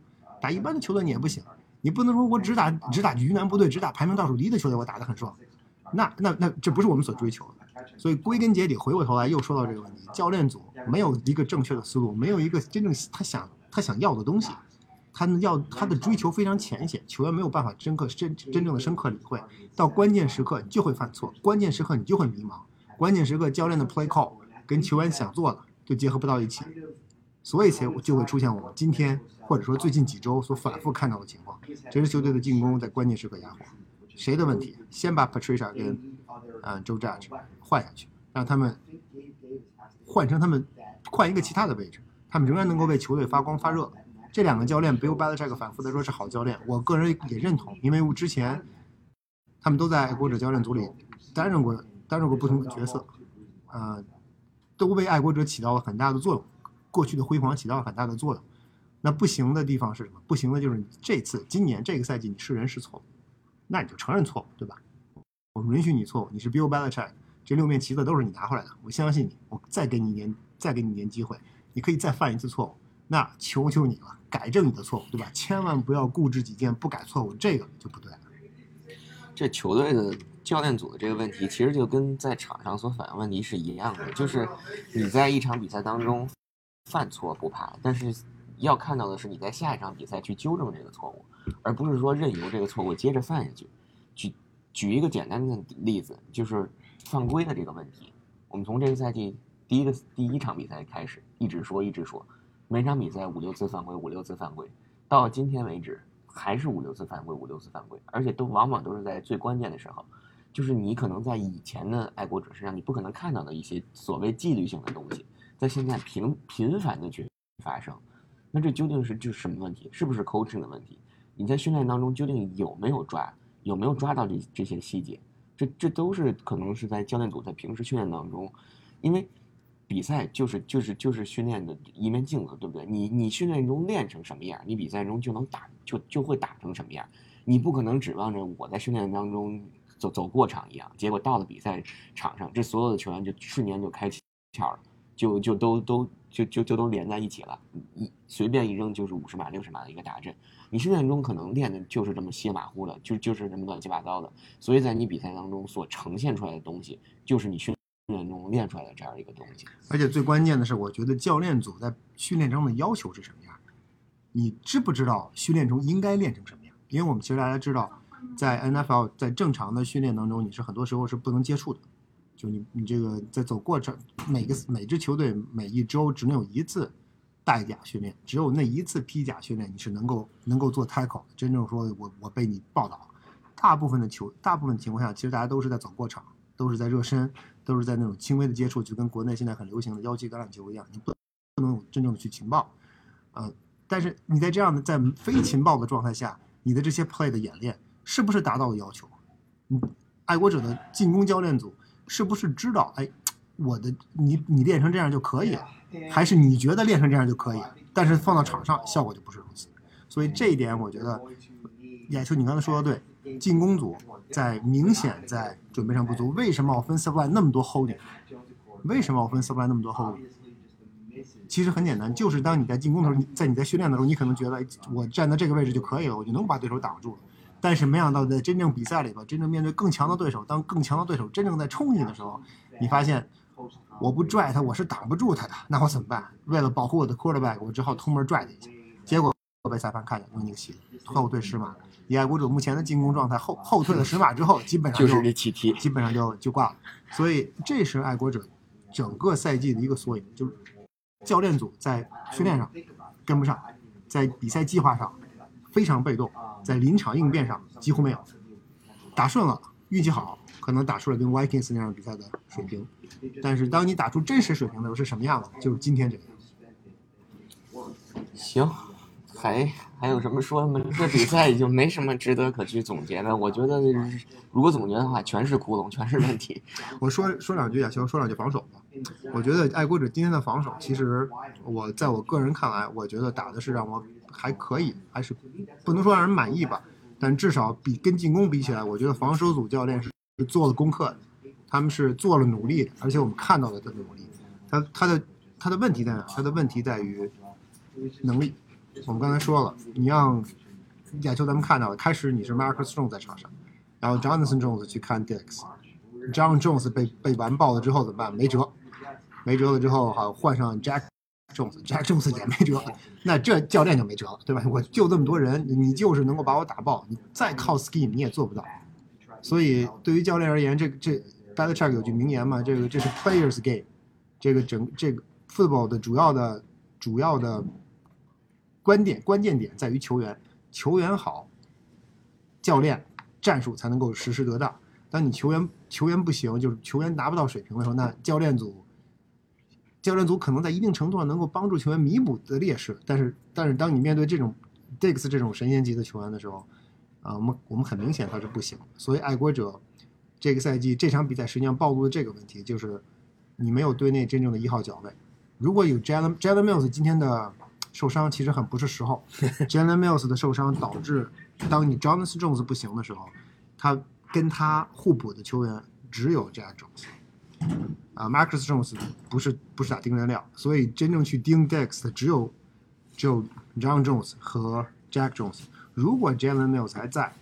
S2: 打一般的球队你也不行。你不能说我只打只打鱼腩部队，只打排名倒数第一的球队，我打得很爽。那那那这不是我们所追求的。所以归根结底，回过头来又说到这个问题：教练组没有一个正确的思路，没有一个真正他想他想要的东西，他要他的追求非常浅显，球员没有办法深刻真真正的深刻理会。到关键时刻你就会犯错，关键时刻你就会迷茫，关键时刻教练的 play call 跟球员想做的就结合不到一起，所以才就会出现我们今天或者说最近几周所反复看到的情况。这支球队的进攻在关键时刻压垮，谁的问题？先把 Patricia 跟嗯 Joe Judge 换下去，让他们换成他们换一个其他的位置，他们仍然能够为球队发光发热。这两个教练 Bill Belichick 反复的说是好教练，我个人也认同，因为我之前他们都在爱国者教练组里担任过担任过不同的角色，呃，都为爱国者起到了很大的作用，过去的辉煌起到了很大的作用。那不行的地方是什么？不行的就是这次今年这个赛季你是人是错，那你就承认错误，对吧？我们允许你错误，你是 Bill Belichick，这六面旗子都是你拿回来的，我相信你，我再给你一年，再给你一年机会，你可以再犯一次错误，那求求你了，改正你的错误，对吧？千万不要固执己见，不改错误，这个就不对了。
S1: 这球队的教练组的这个问题，其实就跟在场上所反映问题是一样的，就是你在一场比赛当中犯错不怕，但是要看到的是你在下一场比赛去纠正这个错误，而不是说任由这个错误接着犯下去。举举一个简单的例子，就是犯规的这个问题。我们从这个赛季第一个第一场比赛开始，一直说一直说，每场比赛五六次犯规，五六次犯规，到今天为止还是五六次犯规，五六次犯规，而且都往往都是在最关键的时候，就是你可能在以前的爱国者身上你不可能看到的一些所谓纪律性的东西，在现在频频繁的去发生。那这究竟是就是什么问题？是不是 coaching 的问题？你在训练当中究竟有没有抓，有没有抓到这这些细节？这这都是可能是在教练组在平时训练当中，因为比赛就是就是就是训练的一面镜子，对不对？你你训练中练成什么样，你比赛中就能打就就会打成什么样。你不可能指望着我在训练当中走走过场一样，结果到了比赛场上，这所有的球员就瞬间就开窍了，就就都都就就就都连在一起了，一随便一扔就是五十码六十码的一个大阵。你训练中可能练的就是这么些马虎的，就就是这么乱七八糟的，所以在你比赛当中所呈现出来的东西，就是你训练中练出来的这样一个东西。
S2: 而且最关键的是，我觉得教练组在训练中的要求是什么样？你知不知道训练中应该练成什么样？因为我们其实大家知道，在 NFL 在正常的训练当中，你是很多时候是不能接触的，就你你这个在走过程，每个每支球队每一周只能有一次。带甲训练，只有那一次披甲训练，你是能够能够做 tackle，真正说我我被你报道。大部分的球，大部分情况下，其实大家都是在走过场，都是在热身，都是在那种轻微的接触，就跟国内现在很流行的腰旗橄榄球一样，你不不能真正的去情报。呃，但是你在这样的在非情报的状态下，你的这些 play 的演练是不是达到了要求？嗯，爱国者的进攻教练组是不是知道？哎，我的你你练成这样就可以了。还是你觉得练成这样就可以，但是放到场上效果就不是如此。所以这一点我觉得，亚秋你刚才说的对，进攻组在明显在准备上不足。为什么 offensive line 那么多 holding？为什么 offensive line 那么多 holding？其实很简单，就是当你在进攻的时候，你在你在训练的时候，你可能觉得我站在这个位置就可以了，我就能把对手挡住了。但是没想到在真正比赛里边，真正面对更强的对手，当更强的对手真正在冲你的时候，你发现。我不拽他，我是挡不住他的，那我怎么办？为了保护我的 quarterback，我只好偷摸拽他一下。结果被裁判看见，用那个鞋后退十码。以爱国者目前的进攻状态，后后退了十码之后，基本上
S1: 就是那起踢，
S2: 基本上就就挂了。所以这是爱国者整个赛季的一个缩影，就是教练组在训练上跟不上，在比赛计划上非常被动，在临场应变上几乎没有。打顺了，运气好。可能打出了跟 Vikings 那样比赛的水平，但是当你打出真实水平的时候是什么样子？就是今天这个。
S1: 行，还还有什么说吗？这比赛已经没什么值得可去总结的。我觉得如果总结的话，全是窟窿，全是问题。
S2: 我说说两句啊，行，说两句防守吧。我觉得爱国者今天的防守，其实我在我个人看来，我觉得打的是让我还可以，还是不能说让人满意吧，但至少比跟进攻比起来，我觉得防守组教练是。做了功课的，他们是做了努力的，而且我们看到了他的努力。他他的他的问题在哪？他的问题在于能力。我们刚才说了，你让亚秋咱们看到了，开始你是 Marcus Jones 在场上，然后 Jonathan Jones 去看 Dix，John Jones 被被完爆了之后怎么办？没辙，没辙了之后好换上 Jack Jones，Jack Jones 也没辙，那这教练就没辙了，对吧？我就这么多人，你就是能够把我打爆，你再靠 Scheme 你也做不到。所以，对于教练而言，这这 b a t t e c h e c k 有句名言嘛，这个这是 players game，这个整这个 football 的主要的主要的关键关键点在于球员，球员好，教练战术才能够实施得当。当你球员球员不行，就是球员达不到水平的时候，那教练组教练组可能在一定程度上能够帮助球员弥补的劣势，但是但是当你面对这种 Dix 这种神仙级的球员的时候。啊，我们我们很明显他是不行，所以爱国者这个赛季这场比赛实际上暴露了这个问题，就是你没有队内真正的一号脚位。如果有 Jalen Jalen Mills 今天的受伤，其实很不是时候。Jalen Mills 的受伤导致，当你 Jonathan Jones 不行的时候，他跟他互补的球员只有 Jack Jones。啊，Marcus Jones 不是不是打盯人料，所以真正去盯 Dex 的只有只有 John Jones 和 Jack Jones。如果 Jalen Mills 还在，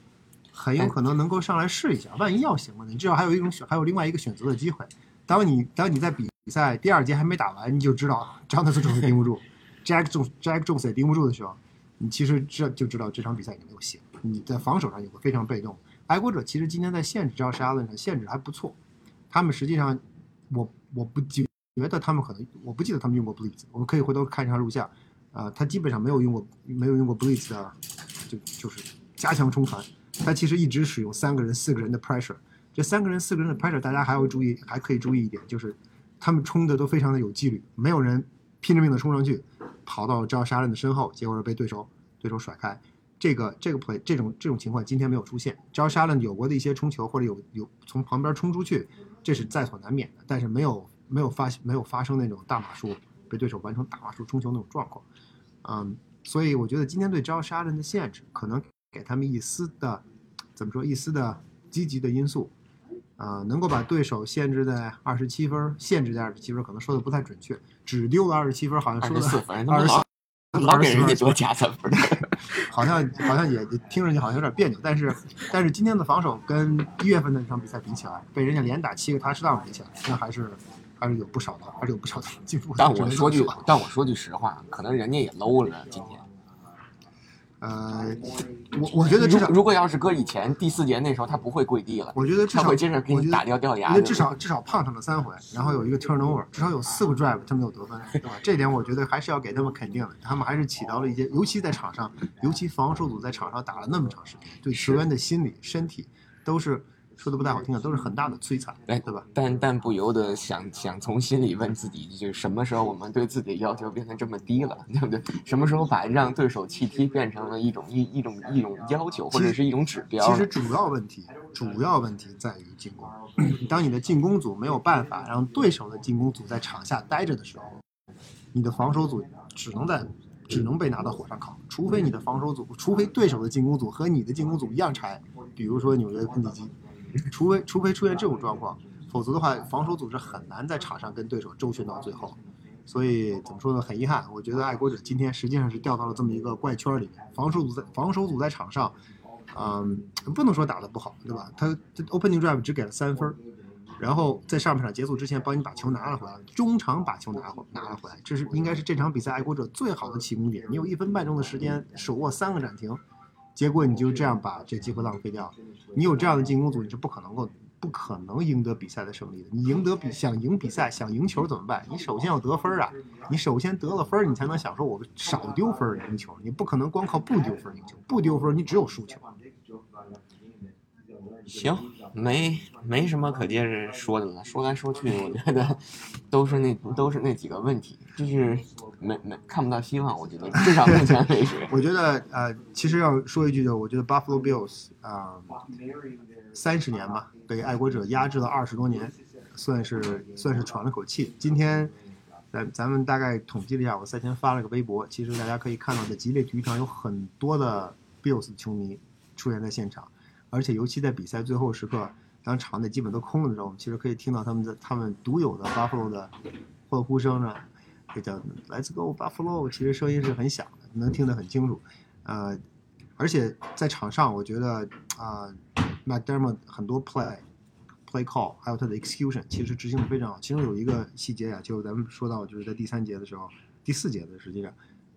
S2: 很有可能能够上来试一下。万一要行了呢，你至少还有一种选，还有另外一个选择的机会。当你当你在比赛第二节还没打完，你就知道 Jonathan Jones 盯不住，Jack Jones Jack Jones 也盯不住的时候，你其实这就知道这场比赛你没有戏。你在防守上也会非常被动。爱国者其实今天在限制 Josh Allen 上限制还不错。他们实际上，我我不觉得他们可能，我不记得他们用过 Blitz。我们可以回头看一下录像，啊，他基本上没有用过没有用过 Blitz 的。就就是加强冲传，他其实一直使用三个人、四个人的 pressure。这三个人、四个人的 pressure，大家还要注意，还可以注意一点，就是他们冲的都非常的有纪律，没有人拼着命的冲上去，跑到招杀人的身后，结果是被对手对手甩开。这个这个 play 这种这种情况今天没有出现。招杀人有过的一些冲球或者有有从旁边冲出去，这是在所难免的，但是没有没有发没有发生那种大码数被对手完成大码数冲球那种状况。嗯，所以我觉得今天对招杀人的限制可能给他们一丝的怎么说一丝的积极的因素。啊、能够把对手限制在二十七分，限制在二十七分，可能说的不太准确，只丢了二十七分，好像说的
S1: 二十四分，他
S2: 二十四，
S1: 老给人家
S2: 24
S1: 多加三分。
S2: 好像好像也也听上去好像有点别扭，但是但是今天的防守跟一月份的那场比赛比起来，被人家连打七个 touchdown 比起来，那还是还是有不少的，还是有不少的进步。
S1: 但我说句但我说句实话，可能人家也 low 了今天。
S2: 呃，我我觉得至少，
S1: 如如果要是搁以前第四节那时候，他不会跪地了，
S2: 我觉得至少，
S1: 他会接着给你打掉掉牙。
S2: 至少至少胖上了三回，然后有一个 turnover，至少有四个 drive 他没有得分，对吧？这点我觉得还是要给他们肯定的，他们还是起到了一些，尤其在场上，尤其防守组在场上打了那么长时间，对球员的心理、身体都是说的不太好听的，都是很大的摧残，
S1: 哎
S2: 对吧？
S1: 但但不由得想想从心里问自己，就是什么时候我们对自己的要求变得这么低了，对不对？什么时候把让对手弃踢变成了一种一一种一种要求，或者是一种指标了？
S2: 其实主要问题，主要问题在于进攻。当你的进攻组没有办法让对手的进攻组在场下待着的时候，你的防守组只能在只能被拿到火上烤。除非你的防守组，除非对手的进攻组和你的进攻组一样柴，比如说纽约喷气机，除非除非出现这种状况，否则的话，防守组是很难在场上跟对手周旋到最后。所以怎么说呢？很遗憾，我觉得爱国者今天实际上是掉到了这么一个怪圈里面。防守组在防守组在场上，嗯，不能说打得不好，对吧？他 opening drive 只给了三分，然后在上半场结束之前帮你把球拿了回来，中场把球拿回拿了回来，这是应该是这场比赛爱国者最好的起攻点。你有一分半钟的时间手握三个暂停，结果你就这样把这机会浪费掉了。你有这样的进攻组，你是不可能够不可能赢得比赛的胜利的。你赢得比想赢比赛想赢球怎么办？你首先要得分啊！你首先得了分，你才能想说我少丢分赢球。你不可能光靠不丢分赢球，不丢分你只有输球。
S1: 行，没没什么可接着说的了。说来说去，我觉得都是那都是那几个问题，就是没没看不到希望。我觉得至少目前为止，
S2: 我觉得呃，其实要说一句的，我觉得 Buffalo Bills 啊、三十年吧，被爱国者压制了二十多年，算是算是喘了口气。今天咱咱们大概统计了一下，我赛前发了个微博，其实大家可以看到，在吉列体育场有很多的 Bills 球迷出现在现场，而且尤其在比赛最后时刻，当场内基本都空了的时候，我们其实可以听到他们的他们独有的 Buffalo 的欢呼声呢，这叫 Let's go Buffalo，其实声音是很响的，能听得很清楚。呃，而且在场上，我觉得啊、McDermott 很多 play play call，还有他的 execution，其实执行的非常好。其中有一个细节呀、就咱们说到，就是在第三节的时候，第四节的实际上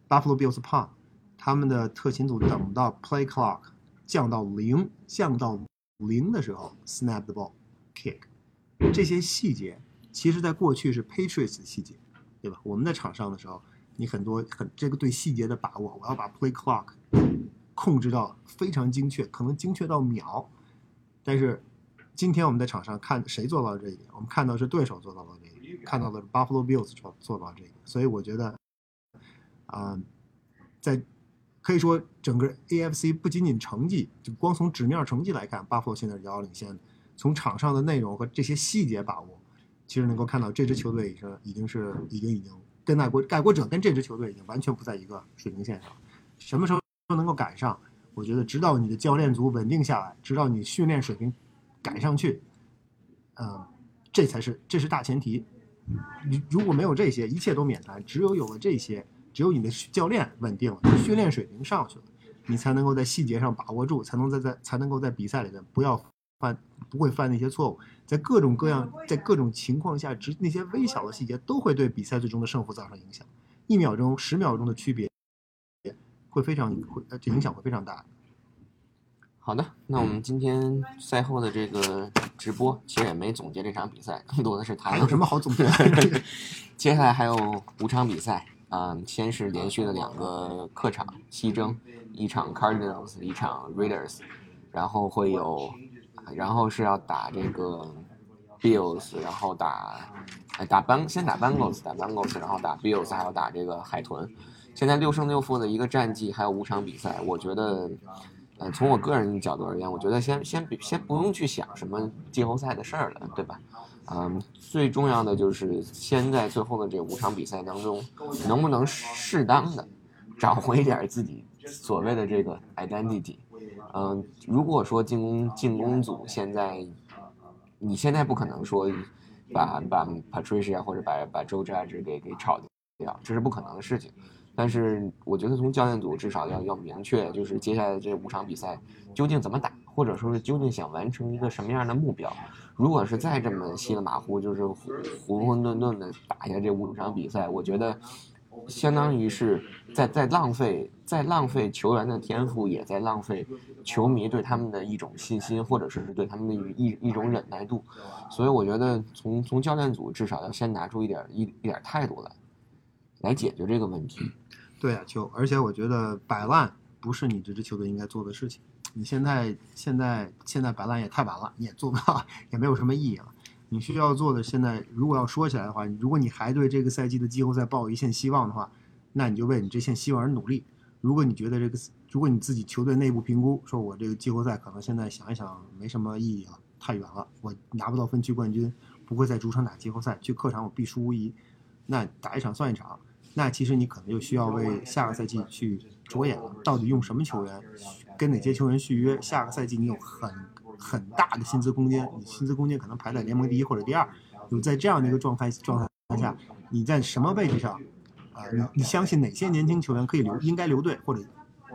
S2: ，Buffalo Bills 胖，他们的特勤组等到 play clock 降到零，降到零的时候，snap the ball kick，这些细节，其实在过去是 Patriots 的细节，对吧？我们在场上的时候，你很多很这个对细节的把握，我要把 play clock 控制到非常精确，可能精确到秒。但是今天我们在场上看谁做到了这一点，我们看到是对手做到了这一点，看到的是 Buffalo Bills 做做到这一点，所以我觉得，啊、在可以说整个 AFC 不仅仅成绩，就光从纸面成绩来看，Buffalo 现在是遥遥领先的。从场上的内容和这些细节把握，其实能够看到这支球队已经已经是已经已经跟爱国爱国者跟这支球队已经完全不在一个水平线上。什么时候能够赶上？我觉得直到你的教练组稳定下来，直到你训练水平赶上去，嗯，这才是这是大前提。你如果没有这些，一切都免谈。只有有了这些，只有你的教练稳定了，训练水平上去了，你才能够在细节上把握住，才能在在才能够在比赛里面不要犯不会犯那些错误。在各种各样在各种情况下，只那些微小的细节都会对比赛最终的胜负造成影响。一秒钟、十秒钟的区别，会非常会影响会非常大。
S1: 好的，那我们今天赛后的这个直播，其实也没总结这场比赛，更多的是谈
S2: 有什么好总结的？
S1: 接下来还有五场比赛，嗯，先是连续的两个客场西征，一场 Cardinals，一场 Raiders，然后会有，然后是要打这个 Bills，然后打，哎打 Bang 先打 Bangles，打 Bangles，然后打 Bills，还要打这个海豚。现在六胜六负的一个战绩，还有五场比赛，我觉得，呃，从我个人角度而言，我觉得先先先不用去想什么季后赛的事儿了，对吧？嗯，最重要的就是先在最后的这五场比赛当中，能不能适当的找回一点自己所谓的这个 identity。嗯，如果说进攻进攻组现在，你现在不可能说把把 Patricia 或者把把 Joe Judge 给给炒掉，这是不可能的事情。但是我觉得从教练组至少要要明确，就是接下来这五场比赛究竟怎么打，或者说是究竟想完成一个什么样的目标。如果是再这么稀里马虎，就是浑浑沌沌的打下这五场比赛，我觉得相当于是在在浪费，在浪费球员的天赋，也在浪费球迷对他们的一种信心，或者是对他们的一一种忍耐度。所以我觉得从从教练组至少要先拿出一点一一点态度来，来解决这个问题。
S2: 对啊，就而且我觉得摆烂不是你这支球队应该做的事情。你现在现在现在摆烂也太晚了，你也做不到，也没有什么意义了。你需要做的现在，如果要说起来的话，如果你还对这个赛季的季后赛抱有一线希望的话，那你就为你这线希望而努力。如果你觉得这个，如果你自己球队内部评估说，我这个季后赛可能现在想一想没什么意义了，太远了，我拿不到分区冠军，不会在主场打季后赛，去客场我必输无疑，那打一场算一场。那其实你可能就需要为下个赛季去着眼了，到底用什么球员，跟哪些球员续约？下个赛季你有很很大的薪资空间，你薪资空间可能排在联盟第一或者第二。有在这样的一个状态状态下，你在什么位置上啊？你你相信哪些年轻球员可以留，应该留队，或者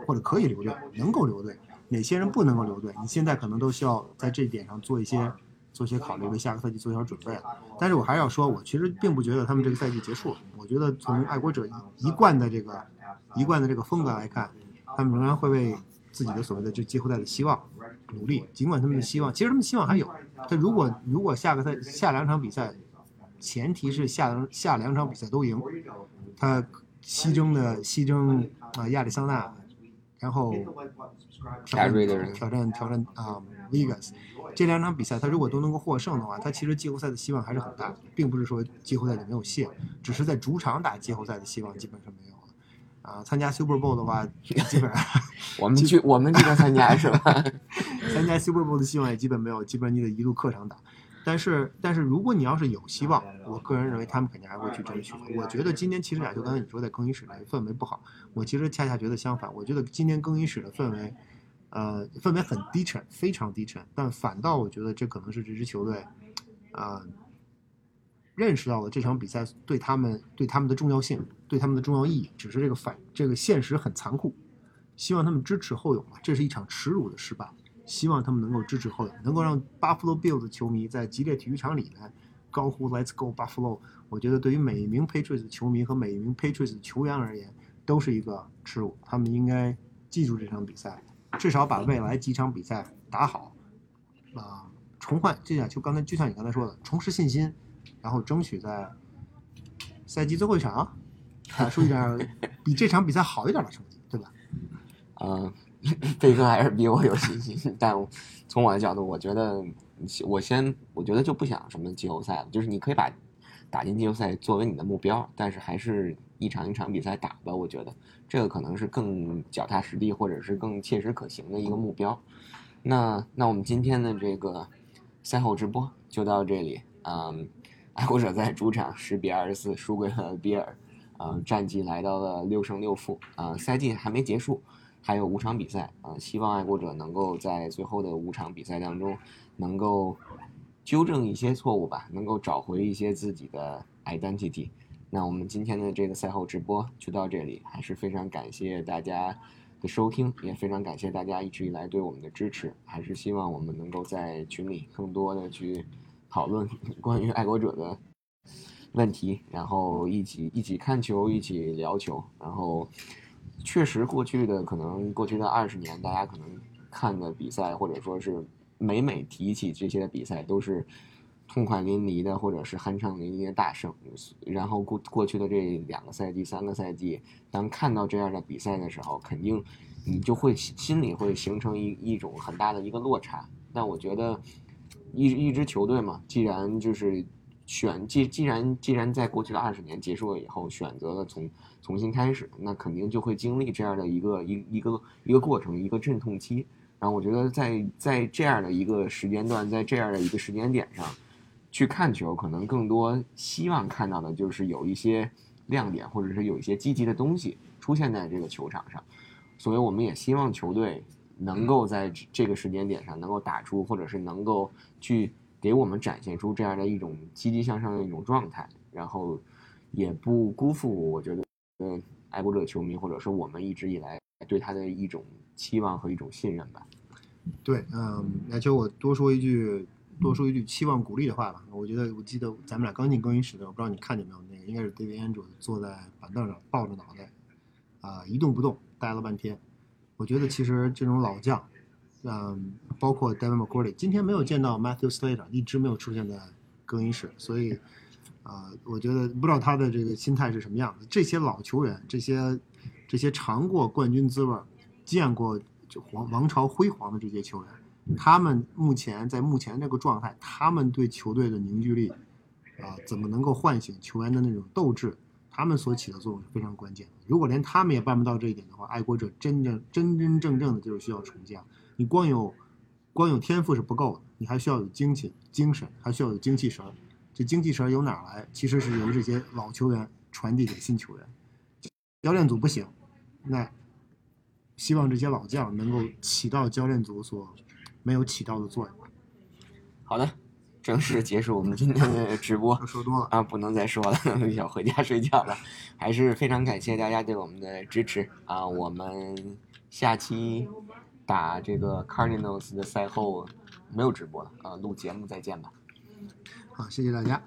S2: 或者可以留队，能够留队？哪些人不能够留队？你现在可能都需要在这一点上做一些。做一些考虑，为下个赛季做一下准备。但是我还是要说，我其实并不觉得他们这个赛季结束了。我觉得从爱国者一贯的这个一贯的这个风格来看，他们仍然会为自己的所谓的这季后赛的希望努力。尽管他们的希望，其实他们希望还有。但如果如果下个赛下两场比赛，前提是下两下两场比赛都赢，他西征的西征啊亚利桑那，然后挑战挑战挑战啊 Vegas。这两场比赛，他如果都能够获胜的话，他其实季后赛的希望还是很大，并不是说季后赛就没有戏，只是在主场打季后赛的希望基本上没有了。啊，参加 Super Bowl 的话，基本上
S1: 我们去我们这边参加是吧？
S2: 参加 Super Bowl 的希望也基本没有，基本上你得一路客场打。但是，但是如果你要是有希望，我个人认为他们肯定还会去争取。我觉得今天其实俩就刚才你说在更衣室的氛围不好，我其实恰恰觉得相反，我觉得今天更衣室的氛围。呃，氛围很低沉，非常低沉，但反倒我觉得这可能是这支球队，啊，认识到了这场比赛对他们对他们的重要性，对他们的重要意义。只是这个反这个现实很残酷，希望他们支持后勇吧。这是一场耻辱的失败，希望他们能够支持后勇，能够让 Buffalo Bills 球迷在激烈体育场里面高呼 Let's go Buffalo。我觉得对于每一名 Patriots 球迷和每一名 Patriots 球员而言，都是一个耻辱。他们应该记住这场比赛。至少把未来几场比赛打好，啊，重焕就像就刚才就像你刚才说的，重拾信心，然后争取在赛季最后一场打出一点比这场比赛好一点的成绩，对吧？
S1: 嗯，贝哥还是比我有信心，但从我的角度，我觉得我先我觉得就不想什么季后赛了，就是你可以把打进季后赛作为你的目标，但是还是一场一场比赛打吧，我觉得。这个可能是更脚踏实地，或者是更切实可行的一个目标。那那我们今天的这个赛后直播就到这里。嗯，爱国者在主场十比二十四输给了比尔，嗯，战绩来到了六胜六负。啊，赛季还没结束，还有五场比赛。啊，希望爱国者能够在最后的五场比赛当中，能够纠正一些错误吧，能够找回一些自己的 identity。那我们今天的这个赛后直播就到这里，还是非常感谢大家的收听，也非常感谢大家一直以来对我们的支持。还是希望我们能够在群里更多的去讨论 关于爱国者的问题，然后一起一起看球，一起聊球。然后确实，过去的可能过去的二十年，大家可能看的比赛，或者说是每每提起这些比赛，都是。痛快淋漓的，或者是酣畅淋漓的大胜。然后过过去的这两个赛季、三个赛季，当看到这样的比赛的时候，肯定你就会心里会形成一一种很大的一个落差。但我觉得，一一支球队嘛，既然就是选既既然既然在过去的二十年结束了以后，选择了从重新开始，那肯定就会经历这样的一个一一个一个过程，一个阵痛期。然后我觉得在在这样的一个时间段，在这样的一个时间点上，去看球，可能更多希望看到的就是有一些亮点，或者是有一些积极的东西出现在这个球场上。所以我们也希望球队能够在这个时间点上能够打出，或者是能够去给我们展现出这样的一种积极向上的一种状态，然后也不辜负我觉得呃爱国者球迷或者是我们一直以来对他的一种期望和一种信任吧。
S2: 对，嗯，那就我多说一句，多说一句期望鼓励的话吧。我觉得，我记得咱们俩刚进更衣室的，我不知道你看见没有，那个应该是 David Andrew 坐在板凳上抱着脑袋，啊、一动不动，待了半天。我觉得其实这种老将，嗯，包括 Devin McCourty，今天没有见到 Matthew Slater，一直没有出现在更衣室，所以，啊、我觉得不知道他的这个心态是什么样的。这些老球员，这些这些尝过冠军滋味、见过就皇王朝辉煌的这些球员，他们目前在目前这个状态，他们对球队的凝聚力，啊、怎么能够唤醒球员的那种斗志？他们所起的作用是非常关键的。如果连他们也办不到这一点的话，爱国者真正真真正正的就是需要重建。你光有光有天赋是不够的，你还需要有精气、精神，还需要有精气神儿。这精气神儿由哪儿来？其实是由这些老球员传递给新球员。教练组不行，那希望这些老将能够起到教练组所没有起到的作用。
S1: 好的，正式结束我们今天的直播。
S2: 说多了，
S1: 啊，不能再说了，要回家睡觉了。还是非常感谢大家对我们的支持啊！我们下期打这个 Cardinals 的赛后没有直播了啊，录节目再见吧。
S2: 好，谢谢大家。